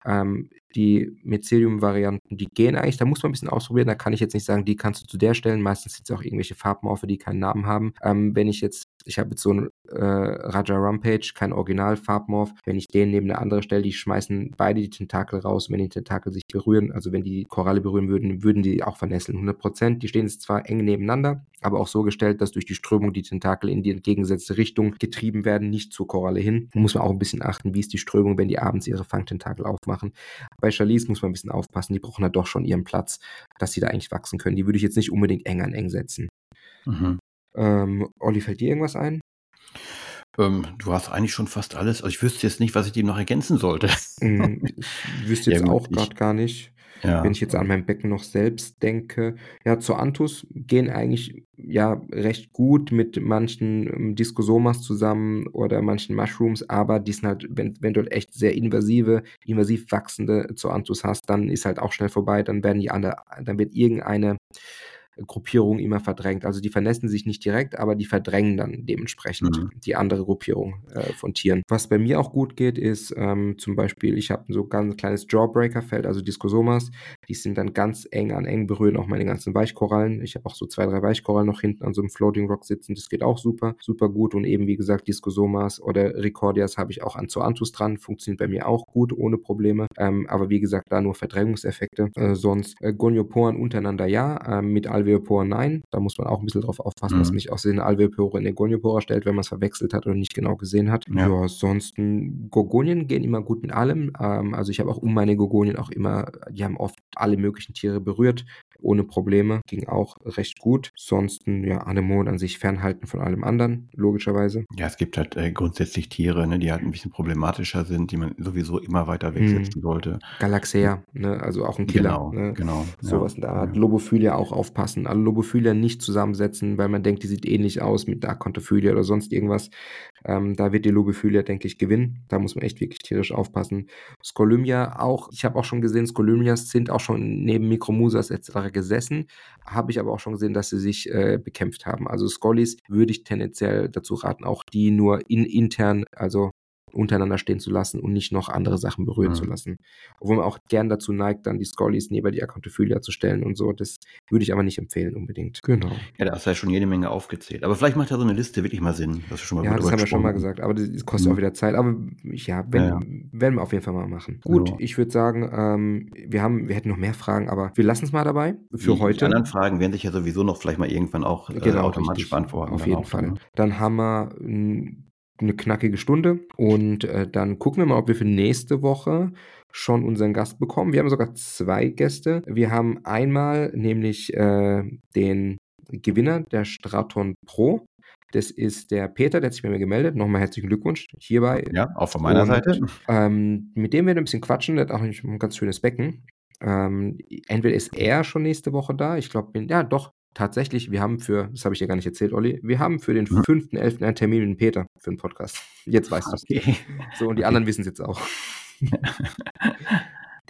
Ähm, die Mycelium-Varianten, die gehen eigentlich, da muss man ein bisschen ausprobieren, da kann ich jetzt nicht sagen, die kannst du zu der stellen. Meistens sind es auch irgendwelche Farbmorphe, die keinen Namen haben. Ähm, wenn ich jetzt ich habe jetzt so einen äh, Raja Rampage, kein Original-Farbmorph. Wenn ich den neben eine andere stelle, die schmeißen beide die Tentakel raus. Wenn die Tentakel sich berühren, also wenn die Koralle berühren würden, würden die auch vernässeln. 100% Die stehen jetzt zwar eng nebeneinander, aber auch so gestellt, dass durch die Strömung die Tentakel in die entgegengesetzte Richtung getrieben werden, nicht zur Koralle hin. Da muss man auch ein bisschen achten, wie ist die Strömung, wenn die abends ihre Fangtentakel aufmachen. Bei Chalice muss man ein bisschen aufpassen, die brauchen da doch schon ihren Platz, dass sie da eigentlich wachsen können. Die würde ich jetzt nicht unbedingt eng an eng setzen. Mhm. Ähm, Olli, fällt dir irgendwas ein? Ähm, du hast eigentlich schon fast alles. Also ich wüsste jetzt nicht, was ich dem noch ergänzen sollte. Mm, ich wüsste jetzt ja, auch gerade gar nicht. Ja. Wenn ich jetzt an mein Becken noch selbst denke. Ja, zu Antus gehen eigentlich ja recht gut mit manchen ähm, Discosomas zusammen oder manchen Mushrooms, aber die sind halt, wenn, wenn du halt echt sehr invasive, invasiv wachsende zu Antus hast, dann ist halt auch schnell vorbei, dann werden die andere, dann wird irgendeine Gruppierung immer verdrängt. Also die vernässen sich nicht direkt, aber die verdrängen dann dementsprechend mhm. die andere Gruppierung äh, von Tieren. Was bei mir auch gut geht, ist ähm, zum Beispiel, ich habe so ganz kleines Jawbreaker-Feld, also Discosomas. Die sind dann ganz eng an eng berühren auch meine ganzen Weichkorallen. Ich habe auch so zwei, drei Weichkorallen noch hinten an so einem Floating Rock sitzen. Das geht auch super, super gut. Und eben, wie gesagt, Discosomas oder Recordias habe ich auch an Zoanthus dran. Funktioniert bei mir auch gut, ohne Probleme. Ähm, aber wie gesagt, da nur Verdrängungseffekte. Äh, sonst äh, Gonioporen untereinander ja, äh, mit Alveolen Alveoporen nein. Da muss man auch ein bisschen drauf aufpassen, mhm. dass man nicht aus den Alveopore in den Goniopora stellt, wenn man es verwechselt hat oder nicht genau gesehen hat. Ja, ja ansonsten Gorgonien gehen immer gut mit allem. Ähm, also ich habe auch um meine Gorgonien auch immer, die haben oft alle möglichen Tiere berührt ohne Probleme, ging auch recht gut. Ansonsten, ja, Anemon an sich fernhalten von allem anderen, logischerweise. Ja, es gibt halt äh, grundsätzlich Tiere, ne, die halt ein bisschen problematischer sind, die man sowieso immer weiter wegsetzen hm. sollte. Galaxea, ne, also auch ein Killer. Genau, ne? genau. Sowas ja, in der Art. Ja. Lobophilia auch aufpassen. Also Lobophilia nicht zusammensetzen, weil man denkt, die sieht ähnlich aus mit der Akontophilia oder sonst irgendwas. Ähm, da wird die Lobophilia, denke ich, gewinnen. Da muss man echt wirklich tierisch aufpassen. Skolymia auch, ich habe auch schon gesehen, Skolymnias sind auch schon neben Mikromusas etc gesessen, habe ich aber auch schon gesehen, dass sie sich äh, bekämpft haben. Also Scollies würde ich tendenziell dazu raten, auch die nur in, intern, also untereinander stehen zu lassen und nicht noch andere Sachen berühren mhm. zu lassen. Obwohl man auch gern dazu neigt, dann die Scullies neben die Accounophilia zu stellen und so. Das würde ich aber nicht empfehlen unbedingt. Genau. Ja, da hast du ja schon jede Menge aufgezählt. Aber vielleicht macht ja so eine Liste wirklich mal Sinn. Das schon mal ja, das haben wir schon mal gesagt. Aber das kostet mhm. auch wieder Zeit. Aber ja, wenn, ja, ja. werden wir auf jeden Fall mal machen. Gut, genau. ich würde sagen, ähm, wir haben, wir hätten noch mehr Fragen, aber wir lassen es mal dabei für die, heute. Die anderen Fragen werden sich ja sowieso noch vielleicht mal irgendwann auch äh, genau, automatisch richtig. beantworten. Auf jeden Fall. Dann, ne? dann haben wir eine knackige Stunde und äh, dann gucken wir mal, ob wir für nächste Woche schon unseren Gast bekommen. Wir haben sogar zwei Gäste. Wir haben einmal nämlich äh, den Gewinner der Straton Pro. Das ist der Peter, der hat sich bei mir gemeldet. Nochmal herzlichen Glückwunsch hierbei. Ja, auch von meiner und, Seite. Ähm, mit dem werden wir ein bisschen quatschen. Der hat auch ein ganz schönes Becken. Ähm, entweder ist er schon nächste Woche da. Ich glaube, ja, doch, tatsächlich, wir haben für, das habe ich dir gar nicht erzählt, Olli, wir haben für den 5.11. Hm. einen Termin mit Peter für einen Podcast. Jetzt weißt du es. Okay. So, und die okay. anderen wissen es jetzt auch.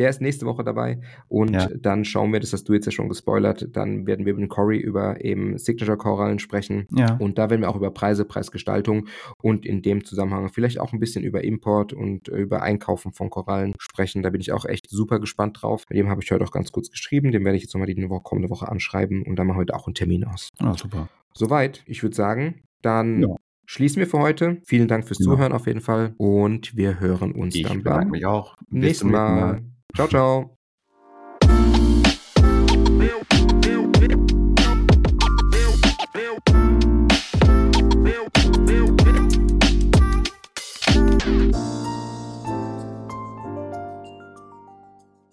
Der ist nächste Woche dabei und ja. dann schauen wir, das hast du jetzt ja schon gespoilert, dann werden wir mit Cory über eben Signature-Korallen sprechen ja. und da werden wir auch über Preise, Preisgestaltung und in dem Zusammenhang vielleicht auch ein bisschen über Import und über Einkaufen von Korallen sprechen. Da bin ich auch echt super gespannt drauf. Mit dem habe ich heute auch ganz kurz geschrieben, den werde ich jetzt nochmal die kommende Woche anschreiben und dann machen wir heute auch einen Termin aus. Ah, super. Soweit, ich würde sagen, dann ja schließen wir für heute. Vielen Dank fürs ja. Zuhören auf jeden Fall und wir hören uns ich dann beim mich auch. nächsten Mal. Mal. Ciao, ciao.